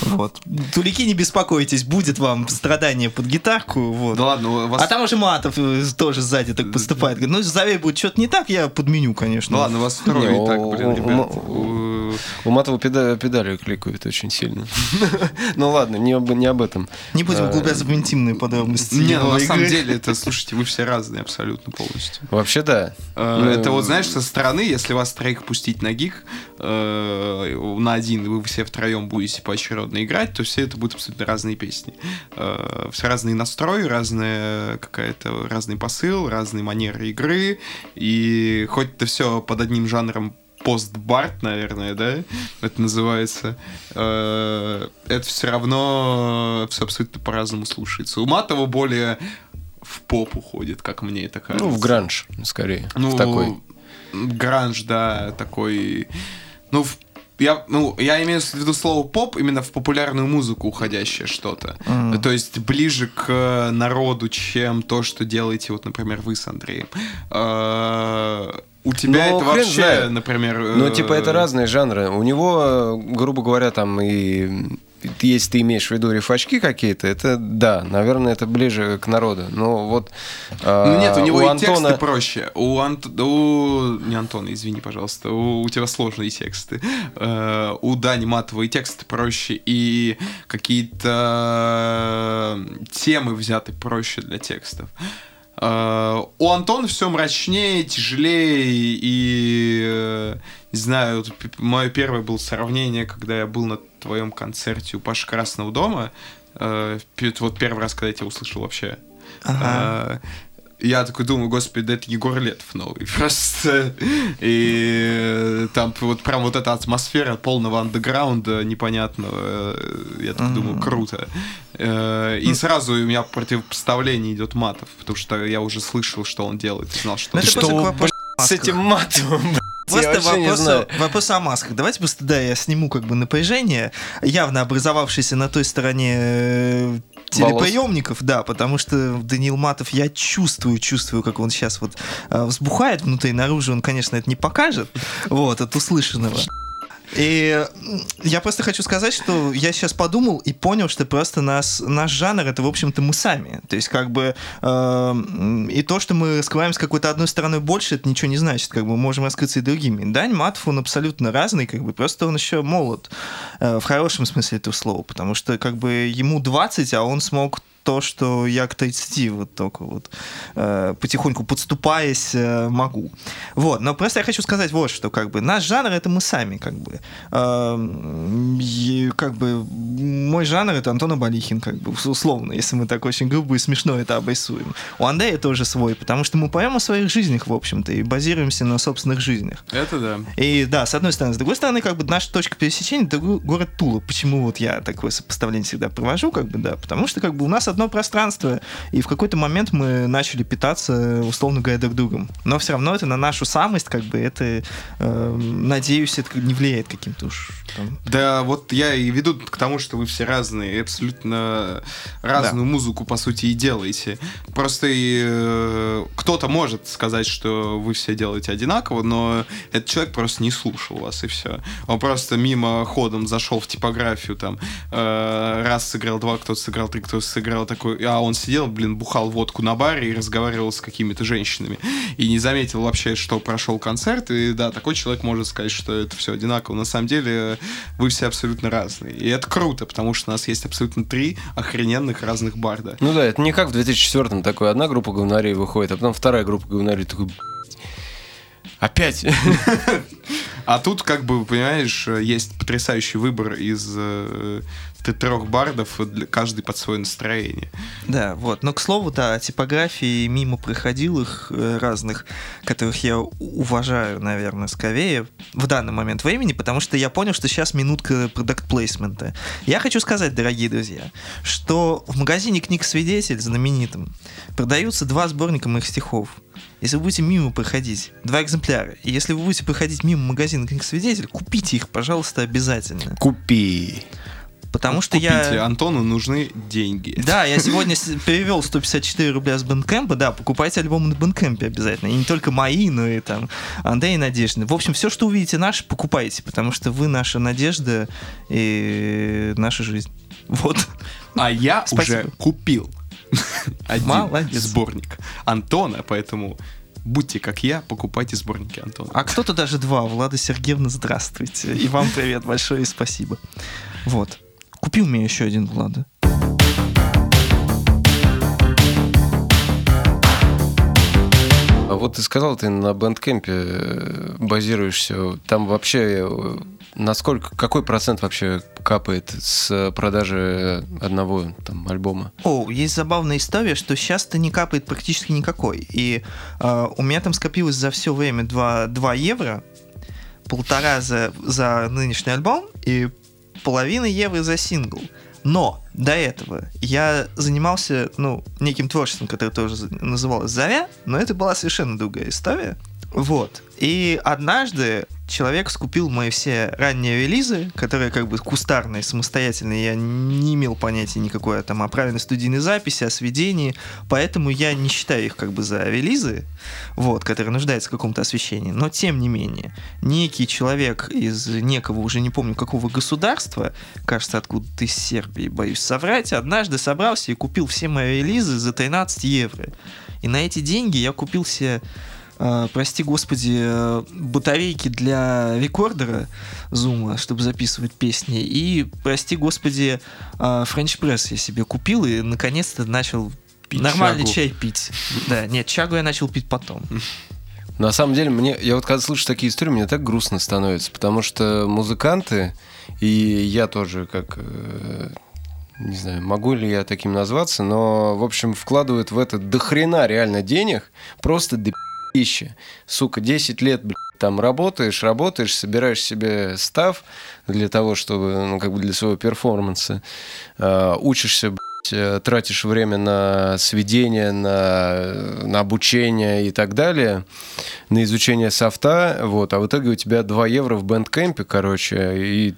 S2: Вот. Тулики, не беспокойтесь, будет вам страдание под гитарку, вот.
S1: Да ладно, у вас...
S2: А там уже Матов э, тоже сзади так поступает. Говорит, ну, Заря будет что-то не так, я подменю, конечно.
S1: Ну ладно, у вас второй и так, блин,
S3: у-
S1: ребят.
S3: у-
S1: У-
S3: У Матова педа- педали кликают очень сильно. Ну ладно, не об не об этом.
S2: Не будем
S3: А,
S2: углубляться в интимные подробности.
S1: Не, ну на самом деле, это, слушайте, вы все разные абсолютно полностью.
S3: Вообще да.
S1: Э,
S3: Ну,
S1: Это вот, знаешь, со стороны, если вас троих пустить на гиг э, на один, и вы все втроем будете поочередно играть, то все это будут абсолютно разные песни. Э, Все разные настрои, разная какая-то разный посыл, разные манеры игры. И хоть это все под одним жанром постбарт, наверное, да, это называется, э, это все равно все абсолютно по-разному слушается. У Матова более в поп уходит, как мне это кажется.
S3: Ну, в гранж, скорее.
S1: Ну,
S3: в такой.
S1: Гранж, да, такой... Ну, в- я, ну, я имею в виду слово поп именно в популярную музыку уходящее что-то.
S2: Мгм.
S1: То есть ближе к народу, чем то, что делаете, вот, например, вы с Андреем. Э, У тебя
S3: Ну,
S1: это вообще,
S3: знает.
S1: например...
S3: Ну, типа, это
S1: э,
S3: разные жанры. У него, э, грубо говоря, там и если ты имеешь в виду рифачки какие-то, это да, наверное, это ближе к народу. Но вот э,
S1: Ну нет, у него и
S3: Антона...
S1: тексты проще. У, Ант... у... Не Антона, извини, пожалуйста. У, у тебя сложные тексты. Э, у Дани Матова и тексты проще, и какие-то темы взяты проще для текстов. Э, у Антона все мрачнее, тяжелее, и э, не знаю, мое первое было сравнение, когда я был на твоем концерте у Паши Красного дома. Э, вот первый раз, когда я тебя услышал вообще.
S2: Ага.
S1: Я такой думаю, господи, да это Егор Летов новый. Просто. И там вот прям вот эта атмосфера полного андеграунда непонятного. Я так думаю, круто. Э, и сразу у меня противопоставление идет матов, потому что я уже слышал, что он делает, знал, что
S2: Ну,
S1: он
S2: это
S1: делает.
S2: просто к вопросу о
S3: С
S2: масках.
S3: этим матом,
S2: Просто
S3: вообще не
S2: вопрос,
S3: знаю.
S2: вопрос о масках. Давайте просто, да, я сниму как бы напряжение, явно образовавшееся на той стороне э, телеприемников, да, потому что Даниил Матов, я чувствую, чувствую, как он сейчас вот э, взбухает внутри, наружу он, конечно, это не покажет, вот, от услышанного. И я просто хочу сказать, что я сейчас подумал и понял, что просто нас, наш жанр это, в общем-то, мы сами. То есть, как бы, э, и то, что мы раскрываем с какой-то одной стороной больше, это ничего не значит. Как бы мы можем раскрыться и другими. Дань Матов, он абсолютно разный, как бы, просто он еще молод. э, в хорошем смысле этого слова. Потому что, как бы, ему 20, а он смог то, что я к 30 вот только вот э, потихоньку подступаясь э, могу. Вот, но просто я хочу сказать вот что, как бы, наш жанр это мы сами, как бы. Э, и, как бы, мой жанр это Антон Абалихин, как бы, условно, если мы так очень грубо и смешно это обрисуем. У Андрея тоже свой, потому что мы поем о своих жизнях, в общем-то, и базируемся на собственных жизнях.
S1: Это да.
S2: И да, с одной стороны. С другой стороны, как бы наша точка пересечения это го- город Тула. Почему вот я такое сопоставление всегда провожу, как бы, да, потому что как бы у нас одно пространство, и в какой-то момент мы начали питаться, условно говоря, друг другом. Но все равно это на нашу самость, как бы, это, э, надеюсь, это не влияет каким-то уж там,
S1: Да, вот я и веду к тому, что вы все разные, абсолютно разную музыку, по сути, и делаете. Просто и, э, кто-то может сказать, что вы все делаете одинаково, но этот человек просто не слушал вас, и все. Он просто мимо ходом зашел в типографию, там, э, раз сыграл два, кто-то сыграл три, кто-то сыграл такой, а он сидел, блин, бухал водку на баре и разговаривал с какими-то женщинами, и не заметил вообще, что прошел концерт, и да, такой человек может сказать, что это все одинаково. На самом деле вы все абсолютно разные. И это круто, потому что у нас есть абсолютно три охрененных разных барда.
S3: Ну да, это не как в 2004-м такой одна группа говнарей выходит, а потом вторая группа говнарей такой, «Блядь, опять.
S1: А тут, как бы, понимаешь, есть потрясающий выбор из э, трех бардов, для- каждый под свое настроение.
S2: Да, вот. Но, к слову, да, о типографии мимо проходилых э, разных, которых я уважаю, наверное, скорее в данный момент времени, потому что я понял, что сейчас минутка продукт плейсмента. Я хочу сказать, дорогие друзья, что в магазине книг «Свидетель» знаменитым продаются два сборника моих стихов. Если вы будете мимо проходить, два экземпляра, и если вы будете проходить мимо магазина книг «Свидетель», купите их, пожалуйста, обязательно.
S3: Купи.
S2: Потому что
S1: Купите,
S2: я...
S1: Антону нужны деньги.
S2: Да, я сегодня перевел 154 рубля с Бендкэмпа. Да, покупайте альбомы на Бендкэмпе обязательно. И не только мои, но и там Андрей и Надежда. В общем, все, что увидите наше, покупайте, потому что вы наша надежда и наша жизнь. Вот.
S1: А я
S2: Спасибо.
S1: уже купил один
S2: Молодец.
S1: сборник Антона, поэтому будьте как я, покупайте сборники Антона.
S2: А кто-то даже два. Влада Сергеевна, здравствуйте. И вам привет большое и спасибо. Вот. Купил мне еще один Влада.
S3: А вот ты сказал, ты на бэндкемпе э, базируешься. Там вообще э, насколько, какой процент вообще капает с продажи одного там альбома?
S2: О, есть забавная история, что сейчас-то не капает практически никакой. И э, у меня там скопилось за все время 2, 2 евро, полтора за, за нынешний альбом и половина евро за сингл. Но до этого я занимался, ну, неким творчеством, которое тоже называлось «Заря», но это была совершенно другая история. Вот. И однажды человек скупил мои все ранние релизы, которые как бы кустарные, самостоятельные. Я не имел понятия никакой там о правильной студийной записи, о сведении, поэтому я не считаю их как бы за релизы, вот, которые нуждаются в каком-то освещении. Но тем не менее, некий человек из некого, уже не помню какого государства, кажется, откуда-то из Сербии, боюсь соврать, однажды собрался и купил все мои релизы за 13 евро. И на эти деньги я купил себе э, прости господи, э, батарейки для рекордера зума, чтобы записывать песни. И, прости господи, э, French Press я себе купил и наконец-то начал
S1: Пить
S2: нормальный
S1: чагу.
S2: чай пить. Да, нет, чагу я начал пить потом.
S3: На самом деле, мне, я вот когда слышу такие истории, мне так грустно становится, потому что музыканты, и я тоже как э, не знаю, могу ли я таким назваться, но, в общем, вкладывают в это дохрена реально денег, просто до пищи. Сука, 10 лет, блядь, там работаешь, работаешь, собираешь себе став для того, чтобы, ну, как бы для своего перформанса, э, учишься, блядь, тратишь время на сведение, на, на обучение и так далее, на изучение софта, вот, а в итоге у тебя 2 евро в бэндкэмпе, короче, и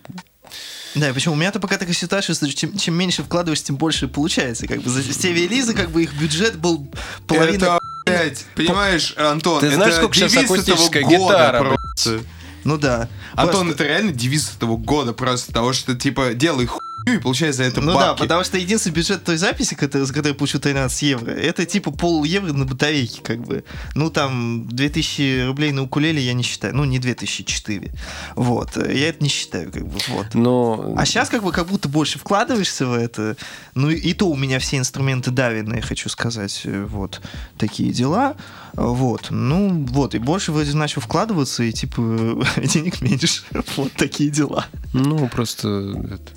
S2: Да, и почему у меня-то пока такая ситуация, что чем, чем меньше вкладываешь, тем больше получается. Как бы за Стеви и Лиза, как бы их бюджет был половина...
S1: Это, блядь, понимаешь, Антон,
S3: Ты знаешь,
S1: это
S3: сколько сейчас
S1: девиз этого
S3: акустическая
S1: года
S3: гитара,
S1: просто.
S2: Ну да.
S1: Антон, это реально девиз этого года просто, того, что, типа, делай хуйню и получай за это
S2: Ну да,
S1: бабки.
S2: потому что единственный бюджет той записи, который, за которую я получил 13 евро, это типа пол евро на батарейке, как бы. Ну там 2000 рублей на укулеле я не считаю. Ну не 2004. Вот. Я это не считаю, как бы. Вот.
S3: ну...
S2: А сейчас как бы как будто больше вкладываешься в это. Ну и то у меня все инструменты давены, хочу сказать. э, Вот. Такие дела. Вот. Ну вот. И больше вроде начал вкладываться, и типа денег меньше. Вот такие дела.
S3: Ну, просто... это,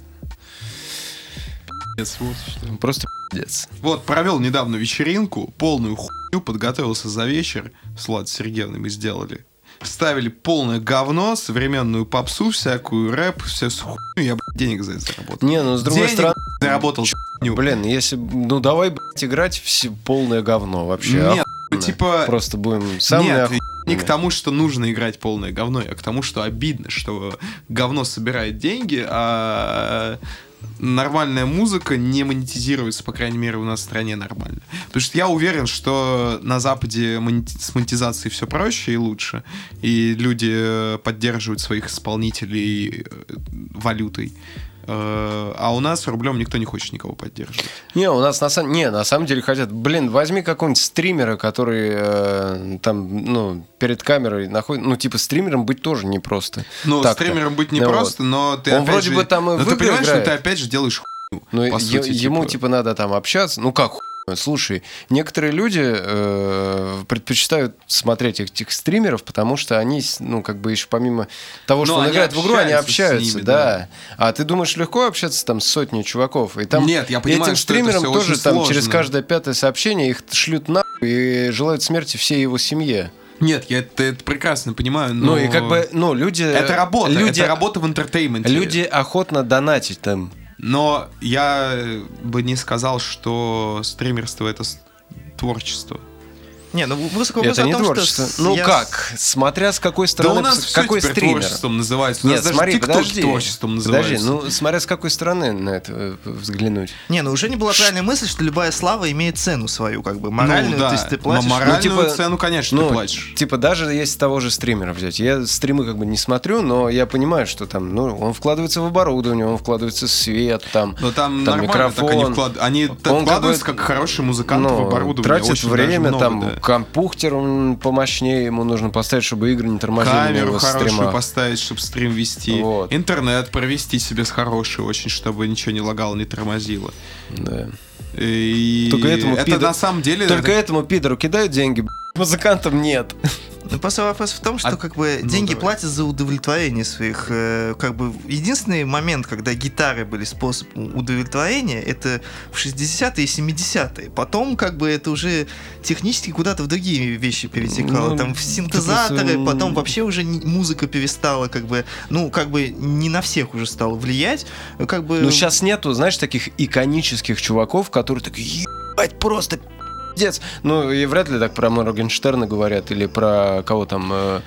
S1: Пиздец, вот что.
S3: Просто пиздец.
S1: Вот, провел недавно вечеринку, полную хуйню, подготовился за вечер. С Владой Сергеевной мы сделали. Ставили полное говно, современную попсу всякую, рэп, все с хуйню, я, блядь, денег за это заработал.
S3: Не, ну, с другой
S1: Денег
S3: стороны...
S1: заработал хуйню.
S3: Блин, если... Ну, давай, блядь, играть все полное говно вообще.
S1: Нет,
S3: охуенно.
S1: типа...
S3: Просто будем самыми
S1: Нет,
S3: охуенными.
S1: не к тому, что нужно играть полное говно, а к тому, что обидно, что говно собирает деньги, а нормальная музыка не монетизируется, по крайней мере, у нас в стране нормально. Потому что я уверен, что на Западе с монетизацией все проще и лучше, и люди э, поддерживают своих исполнителей э, валютой. Э, А у нас рублем никто не хочет никого поддерживать.
S3: Не, у нас на самом... Не, на самом деле хотят... Блин, возьми какого-нибудь стримера, который э, там, ну, перед камерой находит... Ну, типа, стримером быть тоже непросто.
S1: Ну,
S3: Так-то.
S1: стримером быть
S3: Ну,
S1: непросто, но ты
S3: Он
S1: опять
S3: вроде
S1: же-
S3: бы там и
S1: но
S3: в
S1: ты понимаешь,
S3: играет.
S1: что ты опять же делаешь хуйню.
S3: Ну,
S1: по
S3: е-
S1: сути,
S3: ему,
S1: типа.
S3: типа, надо там общаться. Ну, как хуй? Слушай, некоторые люди э, предпочитают смотреть этих стримеров, потому что они, ну, как бы еще помимо того, что
S1: Ну,
S3: он
S1: они
S3: играет в игру, они
S1: общаются ними,
S3: да.
S1: да.
S3: А ты думаешь, легко общаться там с сотней чуваков? И там
S1: Нет, я понимаю,
S3: этим
S1: что это
S3: стримерам
S1: всё
S3: тоже там
S1: сложно.
S3: через каждое пятое сообщение их шлют на и желают смерти всей его семье.
S1: Нет, я это, это прекрасно понимаю, но...
S3: Ну и как бы, ну, люди...
S1: Это работа,
S3: люди,
S1: это работа в entertainment е.
S3: Люди охотно донатят там.
S1: Но я бы не сказал, что стримерство — это творчество.
S2: Не, ну вопрос
S3: Это
S2: о
S3: не
S2: том,
S3: творчество.
S2: что...
S3: Ну
S2: я
S3: как? Смотря с какой
S1: Да
S3: стороны,
S1: у нас все
S3: какой
S1: теперь
S3: стример.
S1: творчеством называется. У
S3: Нет,
S1: нас даже
S3: смотри, подожди.
S1: творчеством
S3: Подожди,
S1: называется.
S3: ну смотря с какой стороны на это э, взглянуть.
S2: Не, ну уже не была правильная мысль, что любая слава имеет цену свою, как бы, моральную,
S1: ну, да.
S2: то есть ты
S1: Но
S2: платишь...
S1: моральную
S3: типа,
S1: цену, конечно,
S3: Ну,
S1: ты платишь.
S3: типа даже если того же стримера взять. Я стримы как бы не смотрю, но я понимаю, что там, ну, он вкладывается в оборудование, он вкладывается в свет, там,
S1: Но там,
S3: там
S1: нормально так они
S3: микрофон.
S1: вклад- Они
S3: Он
S1: вкладываются
S3: как бы,
S1: как хороший музыкант
S3: ну,
S1: в оборудование.
S3: тратит время,
S1: много,
S3: там,
S1: да.
S3: Компьютер он помощнее ему нужно поставить, чтобы игры не тормозили
S1: Камеру хорошую
S3: стримах.
S1: поставить, чтобы стрим вести.
S3: Вот.
S1: Интернет провести себе с хороший очень, чтобы ничего не лагало, не тормозило.
S3: Да.
S1: И
S3: Только этому
S1: это
S3: пидор-
S1: на самом деле...
S3: Только
S1: это-
S3: этому пидору кидают деньги, музыкантам нет.
S2: Ну, просто вопрос в том, что
S1: А-
S2: как бы
S1: ну,
S2: деньги
S1: давай.
S2: платят за удовлетворение своих. э, как бы единственный момент, когда гитары были способом удовлетворения, это в 60-е и 70-е. Потом как бы это уже технически куда-то в другие вещи перетекало.
S3: Ну,
S2: Там в
S3: ты
S2: синтезаторы,
S3: просто-
S2: потом вообще уже не- музыка перестала как бы, ну как бы не на всех уже стала влиять. Как бы.
S3: Ну, сейчас нету, знаешь, таких иконических чуваков, которые такие, ебать, просто пиздец. Ну, и вряд ли так про Моргенштерна говорят, или про кого там, э,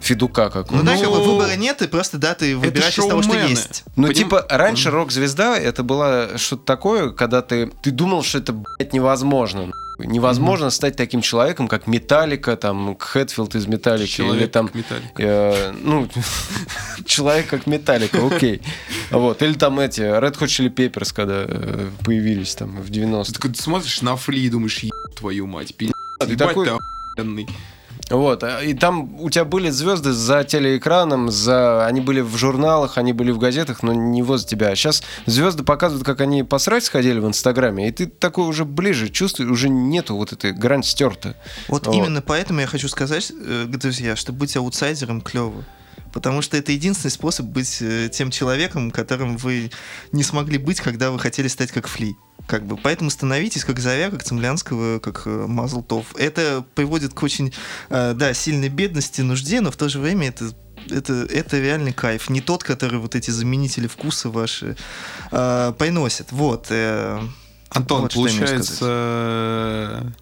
S3: Федука какого
S2: Ну, да, как бы
S1: Ну,
S2: выбора нет, и просто да, ты выбираешь из того, что есть.
S3: Ну,
S1: Поним-
S3: типа, раньше рок-звезда это было что-то такое, когда ты, ты думал, что это, блядь, невозможно. Невозможно стать таким человеком, как Металлика, там, Хэтфилд из Металлики, или
S1: Человек
S3: там
S1: как Металлика.
S3: Э, ну, человек как Металлика, окей. Вот. Или там эти Red Hot Chili Peppers, когда э, появились там в 90-х.
S1: Ты смотришь на Фли и думаешь, твою мать, пиздец,
S3: ты такой-
S1: охуенный.
S3: Вот. а, И там у тебя были звезды за телеэкраном, за... они были в журналах, они были в газетах, но не возле тебя. Сейчас звезды показывают, как они посрать сходили в Инстаграме, и ты такой уже ближе чувствуешь, уже нету вот этой грань стерта.
S2: Вот,
S3: Вот.
S2: именно поэтому я хочу сказать, э, друзья, что быть аутсайдером клево. Потому что это единственный способ быть э, тем человеком, которым вы не смогли быть, когда вы хотели стать как Фли. Как бы, поэтому становитесь как Зовя, как Цемлянского, как э, Мазлтов. Это приводит к очень, э, да, сильной бедности, нужде, но в то же время это это, это реальный кайф. Не тот, который вот эти заменители вкуса ваши э, приносят. Вот. Э,
S1: Антон,
S2: вот
S1: получается,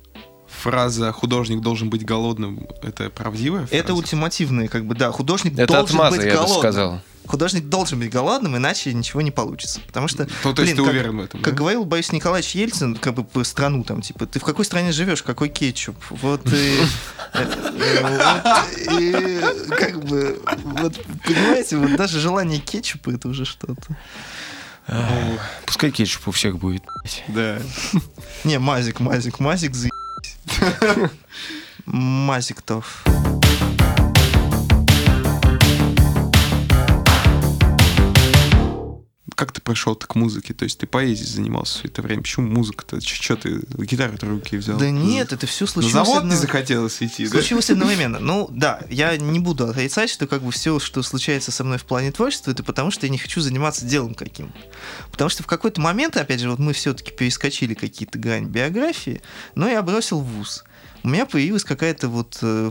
S1: фраза «художник должен быть голодным» — это правдивая фраза?
S2: Это ультимативные, как бы, да, художник
S3: Это
S2: должен
S3: отмаза,
S2: быть
S3: я бы
S2: голодным.
S3: сказал.
S2: Художник должен быть голодным, иначе ничего не получится. Потому что,
S1: Ну, то есть
S2: блин,
S1: ты
S2: как,
S1: уверен в этом,
S2: как
S1: да?
S2: говорил Борис Николаевич Ельцин, как бы по страну там, типа, ты в какой стране живешь, какой кетчуп? Вот и... э, как бы, вот, понимаете, вот даже желание кетчупа это уже что-то.
S3: Пускай кетчуп у всех будет.
S1: Да.
S2: Не, мазик, мазик, мазик, заебись. Мазик тов.
S1: Как ты пришел к музыке? То есть ты поэзией занимался все это время. Почему музыка-то? Что ты гитару в руки взял?
S2: Да нет, это все
S1: На
S2: случилось.
S1: завод не
S2: одно-
S1: захотелось идти, да?
S2: Случилось одновременно. Ну, да, я не буду отрицать, что как бы все, что случается со мной в плане творчества, это потому, что я не хочу заниматься делом каким. Потому что в какой-то момент, опять же, вот мы все-таки перескочили какие-то грани биографии, но я бросил вуз. У меня появилась какая-то вот э,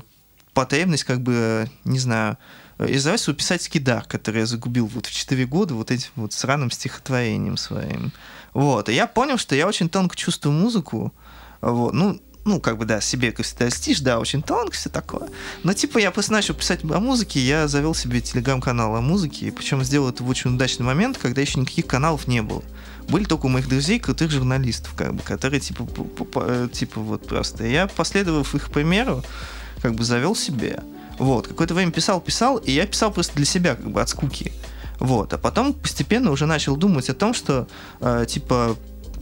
S2: потребность, как бы, э, не знаю, издавать свой писательский дар, который я загубил вот в 4 года вот этим вот сраным стихотворением своим. Вот. И я понял, что я очень тонко чувствую музыку. Вот. Ну, ну, как бы, да, себе как всегда льстишь, да, очень тонко, все такое. Но, типа, я просто начал писать о музыке, я завел себе телеграм-канал о музыке, причем сделал это в очень удачный момент, когда еще никаких каналов не было. Были только у моих друзей крутых журналистов, как бы, которые, типа, э, типа, вот просто. Я, последовав их примеру, как бы завел себе. Вот, какое-то время писал, писал, и я писал просто для себя, как бы, от скуки. Вот, а потом постепенно уже начал думать о том, что, э, типа,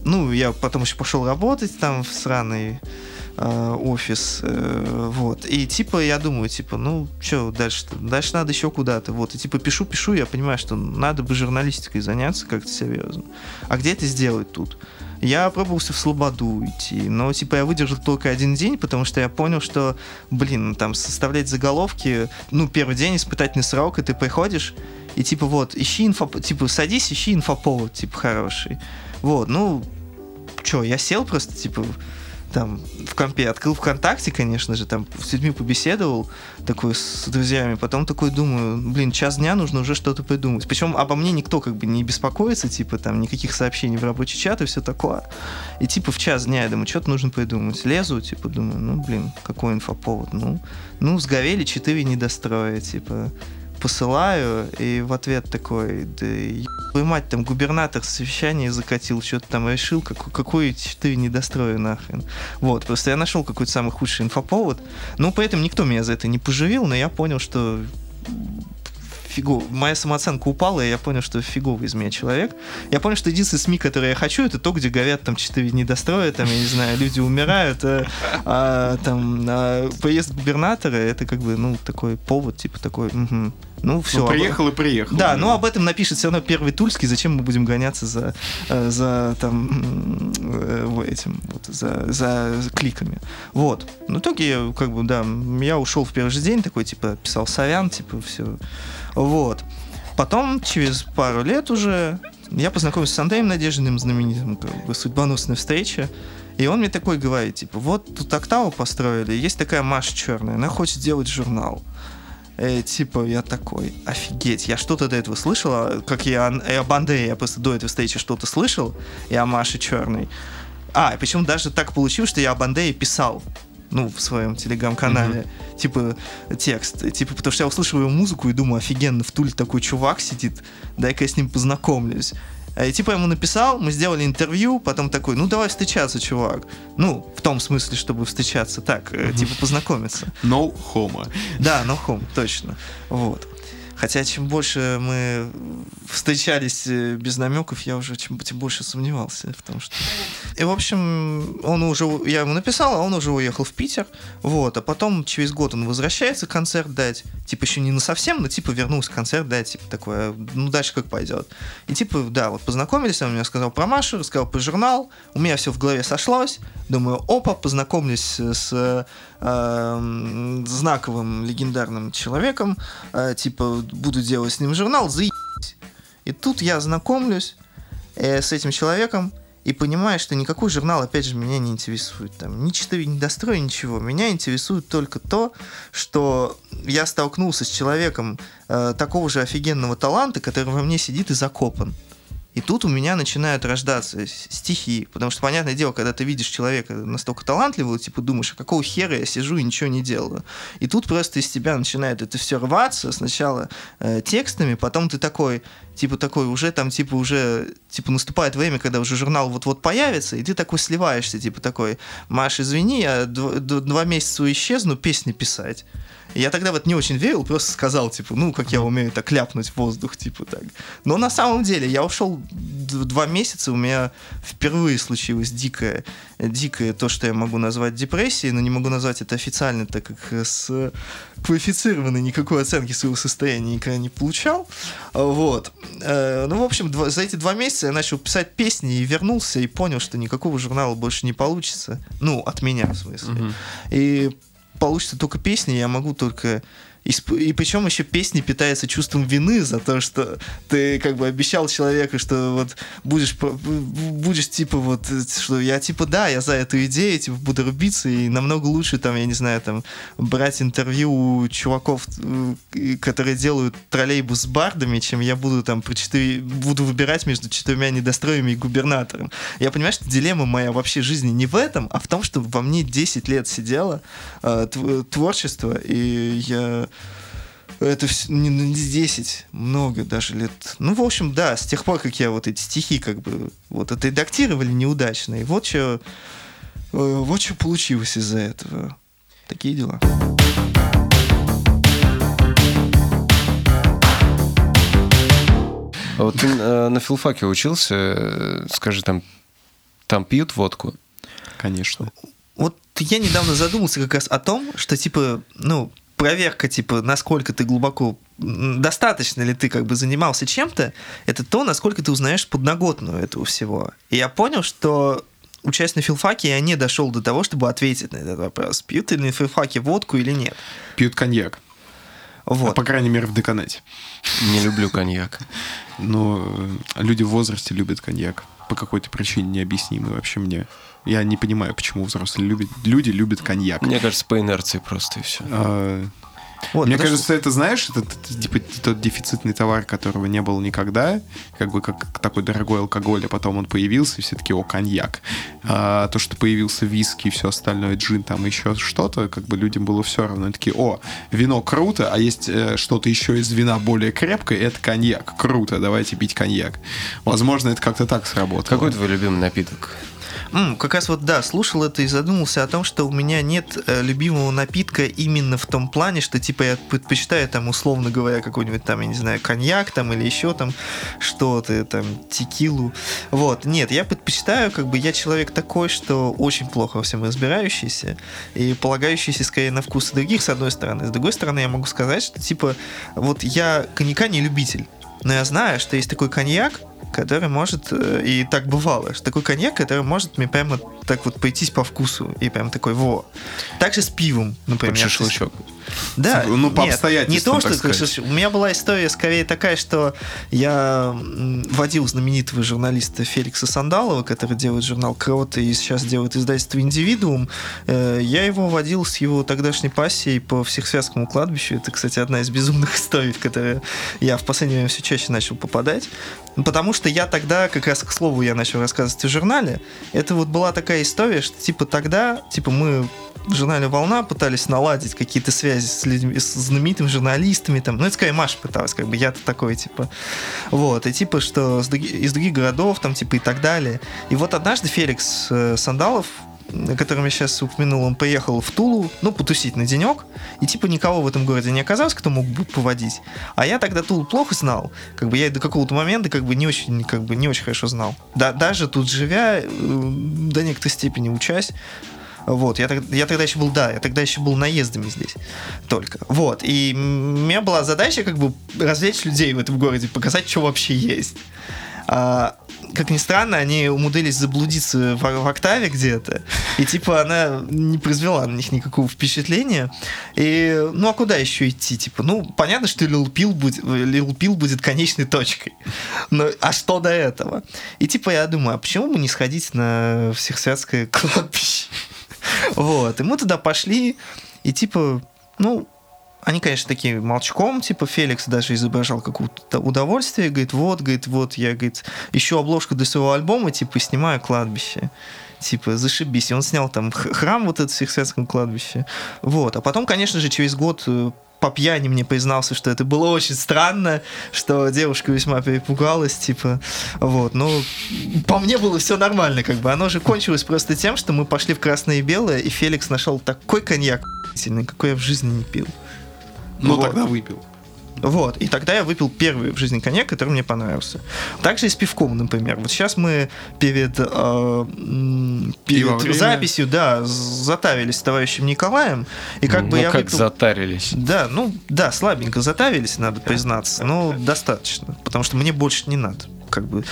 S2: ну, я потом еще пошел работать там в сраный э, офис, э, вот, и типа я думаю, типа, ну, что дальше -то? Дальше надо еще куда-то, вот, и типа пишу, пишу, я понимаю, что надо бы журналистикой заняться как-то серьезно. А где это сделать тут? Я пробовался в Слободу идти, но типа я выдержал только один день, потому что я понял, что, блин, там составлять заголовки, ну, первый день испытательный срок, и ты приходишь, и типа вот, ищи инфо, типа садись, ищи инфоповод, типа хороший. Вот, ну, чё, я сел просто, типа, там, в компе, открыл ВКонтакте, конечно же, там, с людьми побеседовал, такой, с друзьями, потом такой думаю, блин, час дня нужно уже что-то придумать. Причем обо мне никто как бы не беспокоится, типа, там, никаких сообщений в рабочий чат и все такое. И, типа, в час дня я думаю, что-то нужно придумать. Лезу, типа, думаю, ну, блин, какой инфоповод, ну, ну, сгорели четыре недостроя, типа, посылаю, и в ответ такой, да ебаную мать, там губернатор совещание закатил, что-то там решил, какой, какой четыре недостроя нахрен. Вот, просто я нашел какой-то самый худший инфоповод. Ну, поэтому никто меня за это не поживил, но я понял, что фигов... моя самооценка упала, и я понял, что фиговый из меня человек. Я понял, что единственный СМИ, который я хочу, это то, где говорят там четыре недостроя, там, я не знаю, люди умирают, а, а, там, а, поезд губернатора, это как бы, ну, такой повод, типа такой, мгм. Ну, все.
S1: Ну, приехал и приехал.
S2: Да, но об этом напишет все равно первый Тульский, зачем мы будем гоняться за, э, за там, э, этим, вот, за, за кликами. Вот. Ну, в итоге, как бы, да, я ушел в первый же день, такой, типа, писал сорян, типа, все. Вот. Потом, через пару лет уже, я познакомился с Андреем Надеждиным, знаменитым, как бы, судьбоносной встрече. И он мне такой говорит, типа, вот тут октаву построили, есть такая Маша Черная, она хочет сделать журнал. Э, типа, я такой, офигеть, я что-то до этого слышал, а, как я и об Андрее, я просто до этой встречи что-то слышал, и о Маше Черной. А, и причем даже так получилось, что я об Андее писал, ну, в своем телеграм-канале, типа, текст, типа, потому что я услышал его музыку и думаю, офигенно, в Туле такой чувак сидит, дай-ка я с ним познакомлюсь. И типа я ему написал, мы сделали интервью, потом такой, ну давай встречаться, чувак. Ну, в том смысле, чтобы встречаться так, э, типа познакомиться.
S1: No homo.
S2: Да, no home, точно. Вот. Хотя чем больше мы встречались э, без намеков, я уже чем, тем больше сомневался в том, что... И, в общем, он уже... Я ему написал, а он уже уехал в Питер. Вот. А потом через год он возвращается концерт дать. Типа еще не на совсем, но типа вернулся концерт дать. Типа такое, ну дальше как пойдет. И типа, да, вот познакомились, он мне сказал про Машу, рассказал про журнал. У меня все в голове сошлось. Думаю, опа, познакомлюсь с э, знаковым легендарным человеком, э, типа буду делать с ним журнал, заебись. И тут я знакомлюсь э, с этим человеком и понимаю, что никакой журнал, опять же, меня не интересует. Там, ни читаю, ни дострой, ничего. Меня интересует только то, что я столкнулся с человеком э, такого же офигенного таланта, который во мне сидит и закопан. И тут у меня начинают рождаться стихи. Потому что, понятное дело, когда ты видишь человека настолько талантливого, типа думаешь, а какого хера я сижу и ничего не делаю. И тут просто из тебя начинает это все рваться. Сначала э, текстами, потом ты такой, типа такой, уже там, типа уже, типа наступает время, когда уже журнал вот-вот появится, и ты такой сливаешься, типа такой, Маш, извини, я два, два месяца исчезну песни писать. Я тогда вот не очень верил, просто сказал, типа, ну, как я умею так ляпнуть в воздух, типа так. Но на самом деле я ушел два месяца, у меня впервые случилось дикое, дикое то, что я могу назвать депрессией, но не могу назвать это официально, так как с квалифицированной никакой оценки своего состояния никогда не получал. Вот. Э, ну, в общем, за эти два месяца я начал писать песни и вернулся и понял, что никакого журнала больше не получится. Ну, от меня, в смысле. Угу. И получится только песни, я могу только и, и причем еще песни питается чувством вины за то, что ты как бы обещал человеку, что вот будешь, будешь типа вот, что я типа да, я за эту идею, типа буду рубиться, и намного лучше там, я не знаю, там брать интервью у чуваков, э, которые делают троллейбус с бардами, чем я буду там про четыре, буду выбирать между четырьмя недостроями и губернатором. Я понимаю, что дилемма моя вообще жизни не в этом, а в том, что во мне 10 лет сидело э, творчество, и я это не, не 10, много даже лет. Ну, в общем, да, с тех пор, как я вот эти стихи как бы вот отредактировали неудачно, и вот что, э, вот что получилось из-за этого. Такие дела.
S3: А вот ты э, на филфаке учился, э, скажи, там, там пьют водку?
S1: Конечно.
S2: Вот я недавно задумался как раз о том, что, типа, ну, проверка, типа, насколько ты глубоко, достаточно ли ты как бы занимался чем-то, это то, насколько ты узнаешь подноготную этого всего. И я понял, что участие на филфаке, я не дошел до того, чтобы ответить на этот вопрос. Пьют ли на филфаке водку или нет?
S1: Пьют коньяк. Вот. А, по крайней мере, в деканате.
S3: Не люблю коньяк.
S1: Но люди в возрасте любят коньяк. По какой-то причине необъяснимой вообще мне. Я не понимаю, почему взрослые любят, люди любят коньяк.
S3: Мне кажется, по инерции просто и все. А,
S1: вот, Мне кажется, что... это, знаешь, это, типа тот дефицитный товар, которого не было никогда, как бы как такой дорогой алкоголь, а потом он появился, и все таки о, коньяк. А, то, что появился виски и все остальное, джин, там еще что-то, как бы людям было все равно. Они такие, о, вино круто, а есть э, что-то еще из вина более крепкое, это коньяк. Круто, давайте пить коньяк. Возможно, это как-то так сработало.
S3: Какой твой любимый напиток?
S2: М, как раз вот, да, слушал это и задумался о том, что у меня нет э, любимого напитка именно в том плане, что, типа, я предпочитаю, там, условно говоря, какой-нибудь, там, я не знаю, коньяк, там, или еще там что-то, там, текилу. Вот, нет, я предпочитаю, как бы, я человек такой, что очень плохо во всем разбирающийся и полагающийся скорее на вкусы других, с одной стороны. С другой стороны, я могу сказать, что, типа, вот я коньяка не любитель, но я знаю, что есть такой коньяк, который может, э, и так бывало, что такой коньяк, который может мне прямо так вот пойтись по вкусу, и прям такой, во. Также с пивом, например. Под
S3: шашлычок.
S2: Да,
S1: ну, по нет,
S2: не то, что сказать. у меня была история скорее такая, что я водил знаменитого журналиста Феликса Сандалова, который делает журнал Крот и сейчас делает издательство Индивидуум. Э, я его водил с его тогдашней пассией по Всехсвязскому кладбищу. Это, кстати, одна из безумных историй, в которые я в последнее время все чаще начал попадать. Потому что я тогда, как раз к слову, я начал рассказывать о журнале. Это вот была такая история, что типа тогда, типа мы журнале «Волна» пытались наладить какие-то связи с, людьми, с знаменитыми журналистами, там, ну, это скорее Маша пыталась, как бы я-то такой, типа, вот, и типа, что из других городов, там, типа, и так далее. И вот однажды Феликс э, Сандалов о котором я сейчас упомянул, он поехал в Тулу, ну, потусить на денек, и типа никого в этом городе не оказалось, кто мог бы поводить. А я тогда Тулу плохо знал, как бы я до какого-то момента как бы не очень, как бы не очень хорошо знал. Да, даже тут живя, э, до некоторой степени учась, вот, я, я тогда еще был, да, я тогда еще был наездами здесь только. Вот, и у меня была задача как бы развлечь людей в этом городе, показать, что вообще есть. А, как ни странно, они умудрились заблудиться в, в октаве где-то, и типа она не произвела на них никакого впечатления. И, ну а куда еще идти? Типа, ну, понятно, что Lil Pil будет, Pil будет конечной точкой. Но, а что до этого? И типа я думаю, а почему бы не сходить на Всехсвятское кладбище? Вот, и мы туда пошли, и типа, ну, они, конечно, такие молчком, типа Феликс даже изображал какое-то удовольствие, говорит, вот, говорит, вот, я, говорит, ищу обложку для своего альбома, типа, снимаю кладбище. Типа, зашибись. И он снял там храм вот этот в Всехсвятском кладбище. Вот. А потом, конечно же, через год э, по пьяни мне признался, что это было очень странно, что девушка весьма перепугалась, типа, вот, ну, по мне было все нормально, как бы, оно же кончилось просто тем, что мы пошли в красное и белое, и Феликс нашел такой коньяк, какой я в жизни не пил.
S1: Ну, вот. тогда выпил.
S2: Вот, и тогда я выпил первый в жизни коньяк, который мне понравился. Также и с пивком, например. Вот сейчас мы перед, э, перед записью, да, затарились с товарищем Николаем, и как
S3: ну,
S2: бы я
S3: как
S2: выпил...
S3: затарились?
S2: Да, ну, да, слабенько затарились, надо признаться, но достаточно, потому что мне больше не надо как бы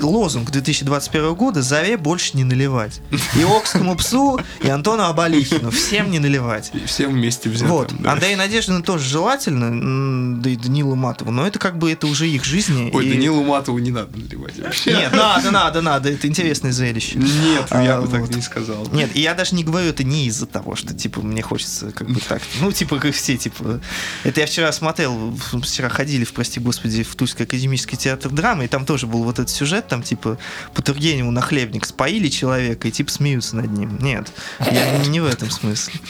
S2: лозунг 2021 года «Заре больше не наливать». И Окскому псу, и Антону Абалихину. Всем не наливать.
S1: И всем вместе взять.
S2: Вот. Да. Андрею Надеждину тоже желательно, да и Данилу Матову, но это как бы это уже их жизни.
S1: Ой,
S2: и...
S1: Данилу Матову не надо наливать вообще.
S2: Нет, надо, надо, надо. Это интересное зрелище.
S1: Нет, а, я бы вот. так не сказал.
S2: Нет, и я даже не говорю это не из-за того, что, типа, мне хочется как бы так. Ну, типа, как все, типа... Это я вчера смотрел, вчера ходили, в, прости господи, в Тульский академический театр драмы, программы, и там тоже был вот этот сюжет, там типа по Тургеневу на хлебник споили человека и типа смеются над ним. Нет, я не в этом смысле.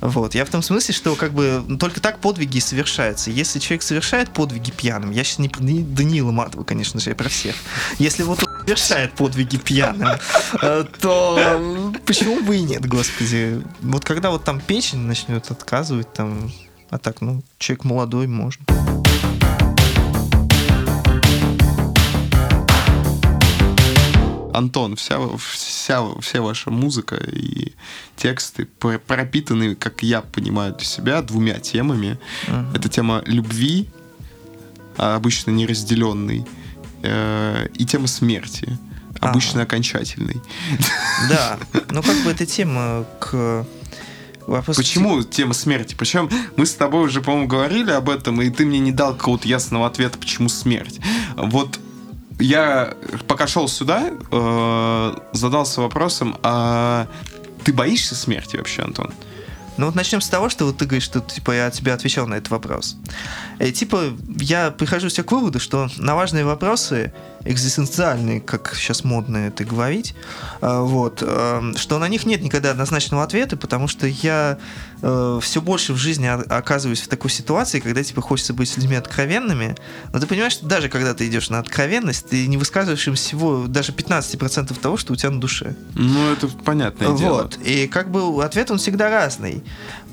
S2: Вот. Я в том смысле, что как бы только так подвиги совершаются. Если человек совершает подвиги пьяным, я сейчас не про Данила Матова, конечно же, я про всех. Если вот он совершает подвиги пьяным, э, то почему бы и нет, господи. Вот когда вот там печень начнет отказывать, там, а так, ну, человек молодой, можно.
S1: Антон, вся, вся, вся ваша музыка и тексты пропитаны, как я понимаю для себя, двумя темами. Uh-huh. Это тема любви, а обычно неразделенной, э, и тема смерти, обычно ага. окончательной.
S2: Да, ну как бы эта тема к
S1: Вопрос Почему тема смерти? Причем мы с тобой уже, по-моему, говорили об этом, и ты мне не дал какого-то ясного ответа, почему смерть. Вот я пока шел сюда, э, задался вопросом, а ты боишься смерти вообще, Антон?
S2: Ну вот начнем с того, что вот ты говоришь, что типа я тебе отвечал на этот вопрос. И, типа я прихожу к выводу, что на важные вопросы экзистенциальные, как сейчас модно это говорить, э, вот, э, что на них нет никогда однозначного ответа, потому что я э, все больше в жизни оказываюсь в такой ситуации, когда типа хочется быть с людьми откровенными, но ты понимаешь, что даже когда ты идешь на откровенность, ты не высказываешь им всего даже 15% того, что у тебя на душе.
S1: Ну, это понятное
S2: вот.
S1: дело.
S2: Вот. И как бы ответ он всегда разный.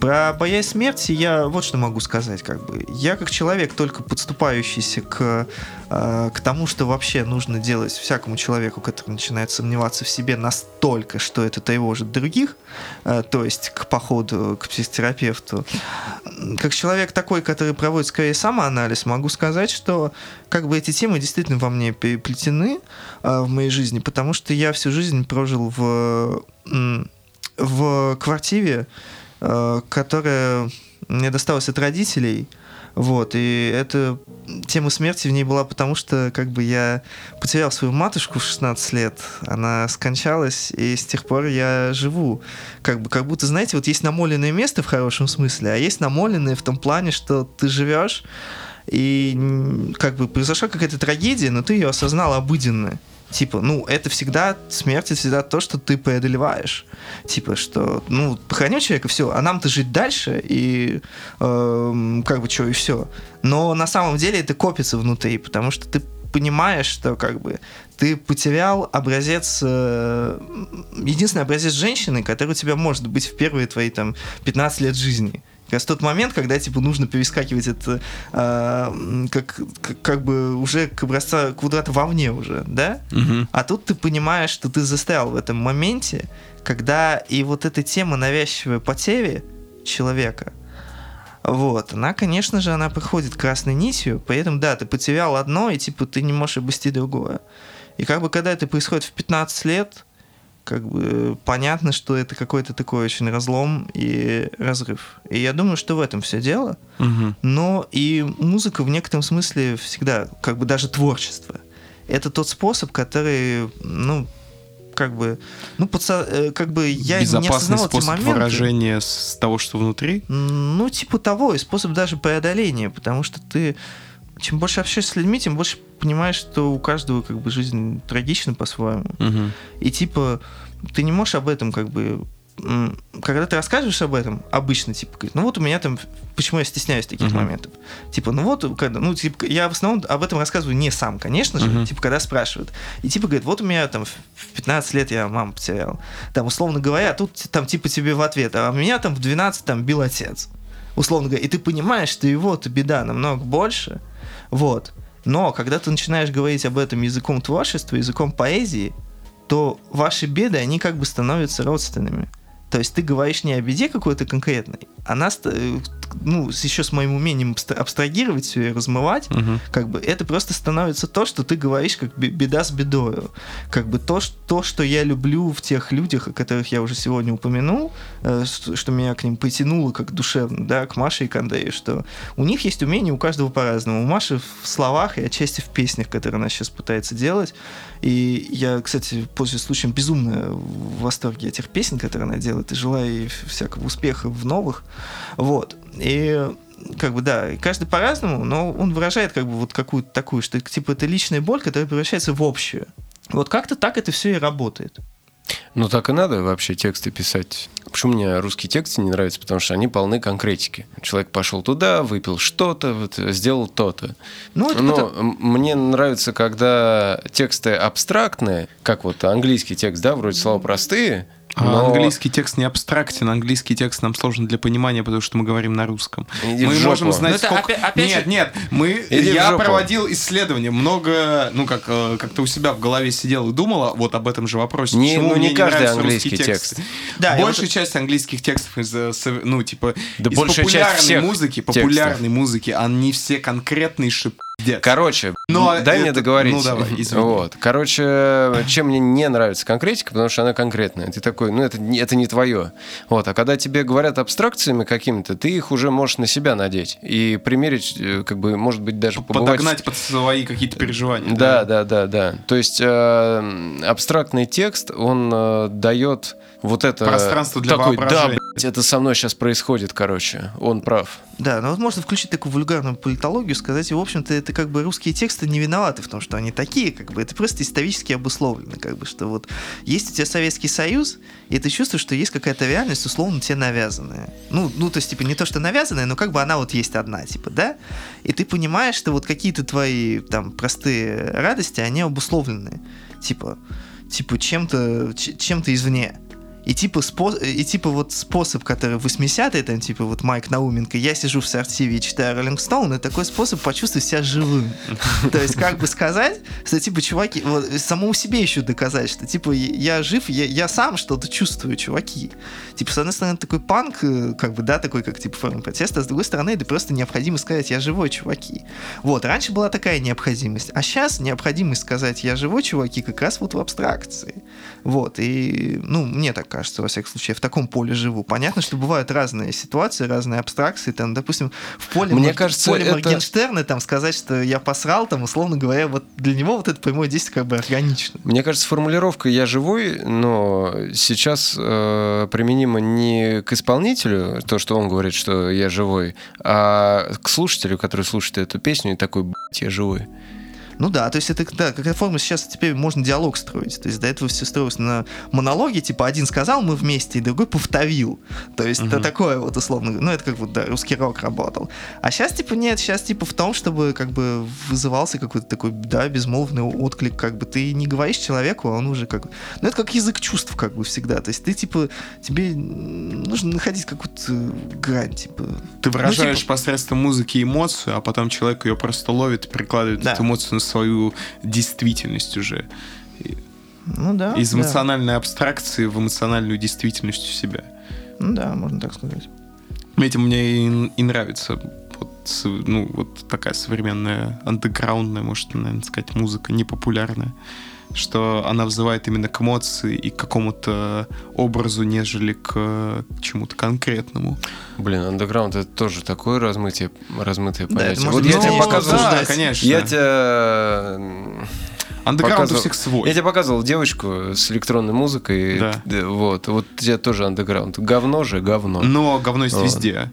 S2: Про боязнь смерти я вот что могу сказать, как бы. Я как человек, только подступающийся к, э, к тому, что вообще нужно делать всякому человеку, который начинает сомневаться в себе настолько, что это тревожит других, э, то есть к походу к психотерапевту. Как человек такой, который проводит скорее самоанализ, могу сказать, что как бы эти темы действительно во мне переплетены э, в моей жизни, потому что я всю жизнь прожил в, в квартире, которая мне досталась от родителей. Вот, и эта тема смерти в ней была потому, что как бы я потерял свою матушку в 16 лет, она скончалась, и с тех пор я живу. Как бы, как будто, знаете, вот есть намоленное место в хорошем смысле, а есть намоленное в том плане, что ты живешь, и как бы произошла какая-то трагедия, но ты ее осознал обыденно. Типа, ну, это всегда, смерть это всегда то, что ты преодолеваешь. Типа, что, ну, похоронил человека, все, а нам-то жить дальше, и э, как бы что, и все. Но на самом деле это копится внутри, потому что ты понимаешь, что как бы ты потерял образец, э, единственный образец женщины, который у тебя может быть в первые твои там 15 лет жизни как раз тот момент, когда типа нужно перескакивать это э, как, как, как бы уже к образца квадрата вовне уже, да?
S1: Угу.
S2: А тут ты понимаешь, что ты застрял в этом моменте, когда и вот эта тема навязчивой потери человека, Вот, она, конечно же, она проходит красной нитью, поэтому, да, ты потерял одно, и, типа, ты не можешь обрести другое. И как бы, когда это происходит в 15 лет, как бы понятно, что это какой-то такой очень разлом и разрыв. И я думаю, что в этом все дело.
S1: Мгм.
S2: Но и музыка в некотором смысле всегда, как бы даже творчество, это тот способ, который, ну, как бы, ну, подсо- э, как бы я не
S1: Безопасный
S2: осознавал эти
S1: способ
S2: моменты.
S1: выражения с того, что внутри.
S2: Ну, типа того, и способ даже преодоления, потому что ты чем больше общаешься с людьми, тем больше понимаешь, что у каждого как бы жизнь трагична по-своему.
S1: Мгм.
S2: И типа ты не можешь об этом как бы когда ты рассказываешь об этом, обычно, типа, говорит, ну вот у меня там, почему я стесняюсь таких
S1: Мгм.
S2: моментов? Типа, ну вот, когда, ну, типа, я в основном об этом рассказываю не сам, конечно же,
S1: Мгм.
S2: типа, когда спрашивают. И типа, говорит, вот у меня там в в 15 лет я маму потерял. Там, условно говоря, тут там типа тебе в ответ, а меня там в 12 там бил отец. Условно говоря, и ты понимаешь, что его-то беда намного больше, вот. Но когда ты начинаешь говорить об этом языком творчества, языком поэзии, то ваши беды, они как бы становятся родственными. То есть ты говоришь не о беде какой-то конкретной, она, ст- э, ну, еще с моим умением абстра- абстрагировать все и размывать,
S1: Мгм.
S2: как бы это просто становится то, что ты говоришь как бе- беда с бедою. Как бы то, что, то, что я люблю в тех людях, о которых я уже сегодня упомянул, э, что, меня к ним потянуло как душевно, да, к Маше и к Андрею, что у них есть умение у каждого по-разному. У Маши в словах и отчасти в песнях, которые она сейчас пытается делать. И я, кстати, пользуясь случаем, безумно в восторге этих песен, которые она делает, и желаю ей всякого успеха в новых. Вот. И как бы, да, каждый по-разному, но он выражает как бы вот какую-то такую, что типа это личная боль, которая превращается в общую. Вот как-то так это все и работает.
S3: Ну, так и надо вообще тексты писать. Почему мне русские тексты не нравятся? Потому что они полны конкретики. Человек пошел туда, выпил что-то, вот, сделал то-то.
S2: Ну, это
S3: Но
S2: потом-
S3: м- мне нравится, когда тексты абстрактные, как вот английский текст, да, вроде слова простые, но-
S1: английский текст не абстрактен, английский текст нам сложен для понимания, потому что мы говорим на русском.
S3: Иди в
S1: мы
S3: жопу.
S1: можем знать,
S2: Ну, это
S1: сколько...
S2: опя- опять
S1: нет,
S2: же-
S1: нет, мы...
S3: Иди
S1: я проводил исследования, много, ну, как, э, как-то у себя в голове сидел и думала вот об этом же вопросе.
S3: Не-
S1: Почему
S3: ну, не
S1: мне
S3: каждый
S1: нравятся
S3: английский
S1: русские тексты?
S3: текст.
S2: Да,
S1: Большая
S2: вот-
S1: часть английских текстов из, э, ну, типа,
S3: Да
S1: из популярной
S3: всех
S1: музыки,
S3: текстов.
S1: популярной музыки, они все конкретные шипдец.
S3: Короче,
S1: Но
S3: дай мне
S1: это-
S3: договорить.
S1: ну, давай, извини.
S3: Вот. Короче, чем мне не нравится конкретика, потому что она конкретная. Ты такой, ну это, не- это не твое. Вот. А когда тебе говорят абстракциями какими-то, ты их уже можешь на себя надеть и примерить, э, как бы, может быть, даже побывать...
S1: Подогнать под свои какие-то переживания.
S3: Да, да, да, да. То есть э, абстрактный текст, он э, дает вот это...
S1: Пространство для
S3: такой, Да,
S1: воображения.
S3: блядь, это со мной сейчас происходит, короче. Он прав.
S2: Да, но вот можно включить такую вульгарную политологию, сказать, и, в общем-то, это как бы русские тексты не виноваты в том, что они такие, как бы, это просто исторически обусловлено, как бы, что вот есть у тебя Советский Союз, и ты чувствуешь, что есть какая-то реальность, условно, тебе навязанная. Ну, ну, то есть, типа, не то, что навязанная, но как бы она вот есть одна, типа, да? И ты понимаешь, что вот какие-то твои, там, простые радости, они обусловлены, типа, типа, чем-то, чем-то извне. И типа, спо... и типа вот способ, который в 80-е, там, типа вот Майк Науменко, я сижу в сортиве и читаю Роллинг Стоун, это такой способ почувствовать себя живым. То есть как бы сказать, что типа, чуваки, вот, самому себе еще доказать, что типа я жив, я, я сам что-то чувствую, чуваки. Типа, с одной стороны, такой панк, э, как бы, да, такой, как типа форма протеста, а с другой стороны, это просто необходимо сказать, я живой, чуваки. Вот, раньше была такая необходимость, а сейчас необходимость сказать, я живой, чуваки, как раз вот в абстракции. Вот, и, ну, мне так кажется, во всяком случае, я в таком поле живу. Понятно, что бывают разные ситуации, разные абстракции, там, допустим, в поле,
S3: Мне
S2: Мор-
S3: кажется,
S2: в поле
S3: это-
S2: Моргенштерна, там, сказать, что я посрал, там, условно говоря, вот для него вот это прямое действие как бы органично.
S3: Мне кажется, формулировка «я живой», но сейчас э, применима не к исполнителю, то, что он говорит, что я живой, а к слушателю, который слушает эту песню и такой, я живой.
S2: Ну да, то есть это, да, какая форма сейчас теперь можно диалог строить. То есть до этого все строилось на монологе, типа один сказал, мы вместе, и другой повторил. То есть это такое вот условно, ну это как вот, да, русский рок работал. А сейчас типа нет, сейчас типа в том, чтобы как бы вызывался какой-то такой, да, безмолвный отклик, как бы ты не говоришь человеку, а он уже как бы... Ну это как язык чувств как бы всегда. То есть ты типа, тебе нужно находить какую-то грань, типа...
S1: Ты выражаешь
S2: типа-
S1: посредством музыки эмоцию, а потом человек ее просто ловит и прикладывает
S2: Да.
S1: эту эмоцию на свою действительность уже.
S2: Ну да.
S1: Из
S2: да.
S1: эмоциональной абстракции в эмоциональную действительность у себя.
S2: Ну да, можно так сказать.
S1: Этим мне и, и нравится вот, ну, вот такая современная, андеграундная, может, наверное, сказать, музыка, непопулярная. Что она вызывает именно к эмоции и к какому-то образу, нежели к, к чему-то конкретному.
S3: Блин, андеграунд это тоже такое размытие, размытое
S2: Да, это
S3: понятие.
S2: можно
S3: вот я тебе
S2: да,
S3: показывал.
S2: обсуждать.
S1: конечно.
S3: Я тебе м,
S1: Андеграунд у всех свой.
S3: Я тебе показывал девочку с электронной музыкой.
S1: Да.
S3: Вот, вот у тебя тоже андеграунд. Говно же, говно.
S1: Но говно есть
S3: Вот.
S1: везде.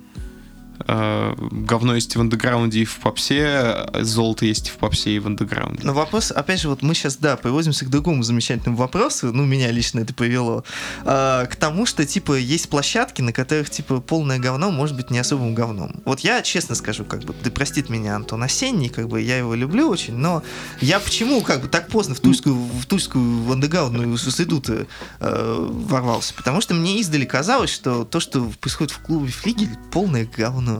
S1: Э, Говно есть в андеграунде и в попсе, э, золото есть в попсе и в андеграунде.
S2: Но вопрос, опять же, вот мы сейчас, да, приводимся к другому замечательному вопросу, ну, меня лично это привело, а, к тому, что, типа, есть площадки, на которых, типа, полное говно может быть не особым говном. Вот я честно скажу, как бы, да простит меня Антон Осенний, как бы, я его люблю очень, но я почему, как бы, так поздно в тульскую, в тульскую андеграундную среду-то э, ворвался? Потому что мне издали казалось, что то, что происходит в клубе Флигель, полное говно.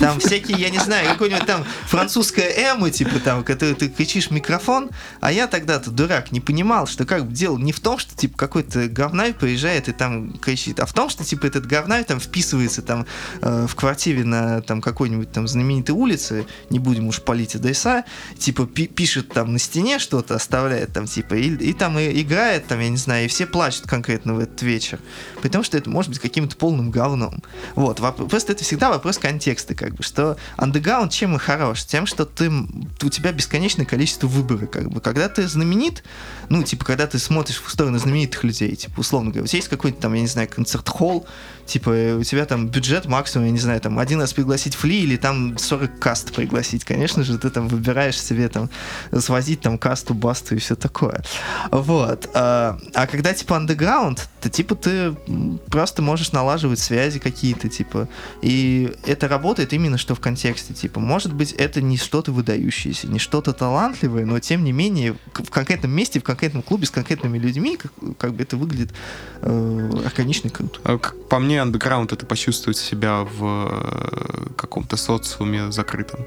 S2: Там всякие, я не знаю, какой-нибудь там французская эмо, типа там, который ты кричишь в микрофон, а я тогда-то, дурак, не понимал, что как бы дело не в том, что типа какой-то говнарь приезжает и там кричит, а в том, что типа этот говнарь там вписывается там э, в квартире на там какой-нибудь там знаменитой улице, не будем уж палить адреса, типа пи- пишет там на стене что-то, оставляет там типа, и, и там и играет там, я не знаю, и все плачут конкретно в этот вечер. При том, что это может быть каким-то полным говном. Вот, воп- просто это всегда вопрос контекста, как бы, что андеграунд чем и хорош? Тем, что ты, у тебя бесконечное количество выбора, как бы. Когда ты знаменит, ну, типа, когда ты смотришь в сторону знаменитых людей, типа, условно говоря, у тебя есть какой-то там, я не знаю, концерт-холл, типа, э, у тебя там бюджет максимум, я не знаю, там, один раз пригласить фли или там 40 каст пригласить, конечно же, ты там выбираешь себе там свозить там касту, басту и все такое. Вот. А, а когда, типа, андеграунд, то, типа, ты просто можешь налаживать связи какие-то, типа, и это работает именно что в контексте, типа, может быть, это не что-то выдающееся, не что-то талантливое, но, тем не менее, в конкретном месте, в конкретном клубе с конкретными людьми, как, как бы это выглядит э, органично и круто.
S1: А, Как по мне, андеграунд это почувствовать себя в э, каком-то социуме закрытом.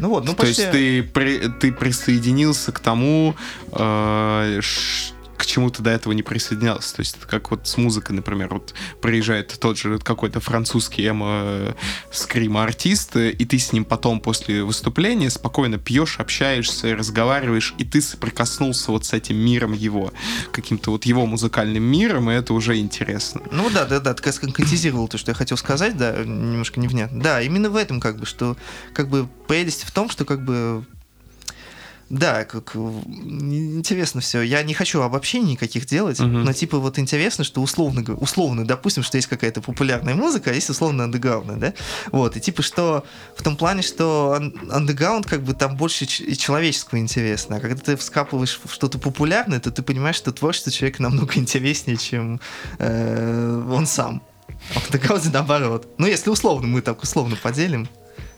S2: Ну вот, ну
S1: То
S2: почти...
S1: есть ты, при- ты присоединился к тому, э, ш- к чему ты до этого не присоединялся. То есть это как вот с музыкой, например, вот приезжает тот же какой-то французский эмо скрима артист, э, и ты с ним потом после выступления спокойно пьешь, общаешься, разговариваешь, и ты соприкоснулся вот с этим миром его, каким-то вот его музыкальным миром, и это уже интересно.
S2: Ну да, да, да, ты как раз конкретизировал то, что я хотел сказать, да, немножко невнятно. Да, именно в этом как бы, что как бы прелесть в том, что как бы да, как э, интересно все. Я не хочу обобщений никаких делать,
S1: Мгм.
S2: но типа вот интересно, что условно, условно, допустим, что есть какая-то популярная музыка, а есть условно андеграундная, да? Вот, и типа что в том плане, что ан- андеграунд как бы там больше и человеческого интересно, а когда ты вскапываешь что-то популярное, то ты понимаешь, что творчество человека намного интереснее, чем э, он сам. А в андеграунде наоборот. Ну, если условно, мы так условно поделим.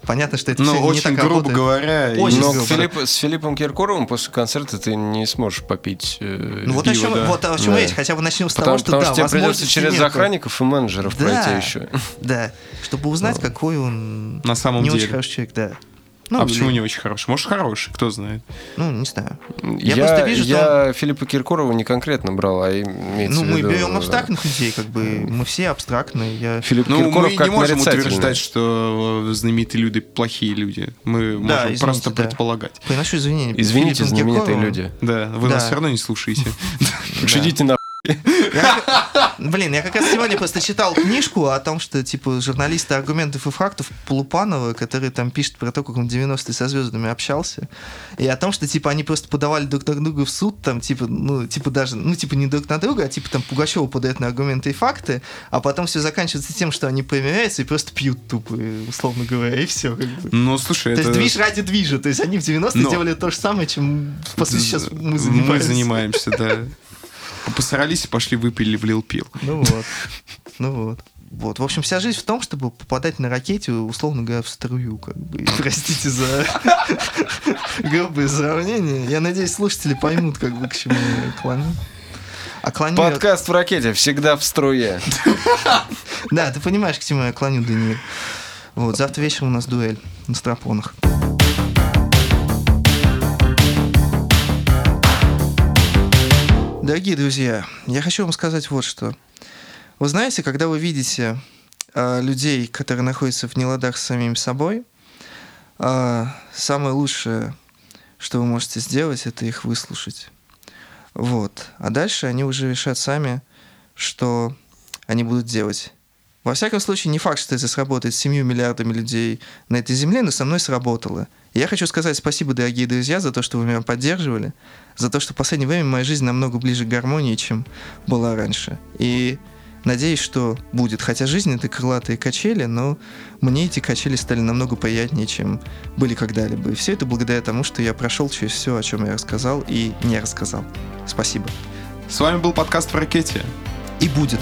S2: Понятно, что это
S1: Ну,
S2: всё не
S1: очень
S2: так
S1: грубо
S2: работает.
S1: говоря,
S2: Очень
S3: Но
S2: грубо.
S3: Филипп- с Филиппом Киркоровым после концерта ты не сможешь попить э,
S2: Ну вот о
S1: пиво,
S2: чем,
S1: да.
S2: вот о чем
S3: Да.
S2: речь. Хотя бы начнем с
S3: Потому,
S2: того, что
S3: потому
S2: да,
S3: что тебе придется через
S2: нету.
S3: охранников и менеджеров
S2: Да.
S3: пройти еще.
S2: Да, чтобы узнать, какой он
S1: на самом
S2: не
S1: деле.
S2: очень хороший человек, да. Ну,
S1: а почему
S2: или-
S1: не очень хороший? Может, хороший, кто знает.
S2: Ну, не знаю.
S3: Я,
S2: просто вижу, что
S3: я Филиппа Киркорова не конкретно брал, а имеется
S2: Ну,
S3: в
S2: мы
S3: виду,
S2: берем
S3: э,
S2: абстрактных людей, как бы мы все абстрактные. Я...
S3: Филипп
S1: Ну,
S3: Киркоров
S1: мы
S3: как
S1: не можем утверждать, что э, знаменитые люди плохие люди. Мы
S2: Да,
S1: можем
S2: извините,
S1: просто
S2: да.
S1: предполагать.
S2: Приношу извинения.
S3: Извините,
S2: Филиппом
S3: знаменитые
S2: Киркоровым.
S3: люди.
S1: Да, вы нас
S2: Да.
S1: все равно не слушаете.
S2: Да.
S3: Идите на
S2: Я- Блин, я как раз сегодня просто читал книжку о том, что, типа, журналисты аргументов и фактов Полупанова, который там пишет про то, как он в 90-е со звездами общался, и о том, что, типа, они просто подавали друг на друга в суд, там, типа, ну, типа, даже, ну, типа, не друг на друга, а, типа, там, Пугачева подает на аргументы и факты, а потом все заканчивается тем, что они проверяются и просто пьют тупо, условно говоря, и все, как бы.
S1: Ну, слушай,
S2: То
S1: это...
S2: есть движ ради движа. То есть они в 90-е
S1: Но-
S2: делали то же самое, чем после сейчас мы
S1: Мы
S2: занимаемся.
S1: занимаемся, да. Посрались и пошли выпили в Лил Пил.
S2: Ну вот. Ну вот. Вот, в общем, вся жизнь в том, чтобы попадать на ракете, условно говоря, в струю, как бы. И Простите за грубые сравнения. Я надеюсь, слушатели поймут, как бы, к чему я клоню. А клоню я-
S3: Подкаст в ракете всегда в струе.
S2: Да, ты понимаешь, к чему я клоню, Даниил. Вот, завтра вечером у нас дуэль на стропонах. Дорогие друзья, я хочу вам сказать вот что. Вы знаете, когда вы видите э, людей, которые находятся в неладах с самим собой, э, самое лучшее, что вы можете сделать, это их выслушать. Вот. А дальше они уже решат сами, что они будут делать. Во всяком случае, не факт, что это сработает с 7 миллиардами людей на этой земле, но со мной сработало. Я хочу сказать спасибо, дорогие друзья, за то, что вы меня поддерживали, за то, что в последнее время моя жизнь намного ближе к гармонии, чем была раньше. И надеюсь, что будет. Хотя жизнь это крылатые качели, но мне эти качели стали намного приятнее, чем были когда-либо. И все это благодаря тому, что я прошел через все, о чем я рассказал и не рассказал. Спасибо.
S1: С вами был подкаст в ракете.
S2: И будет.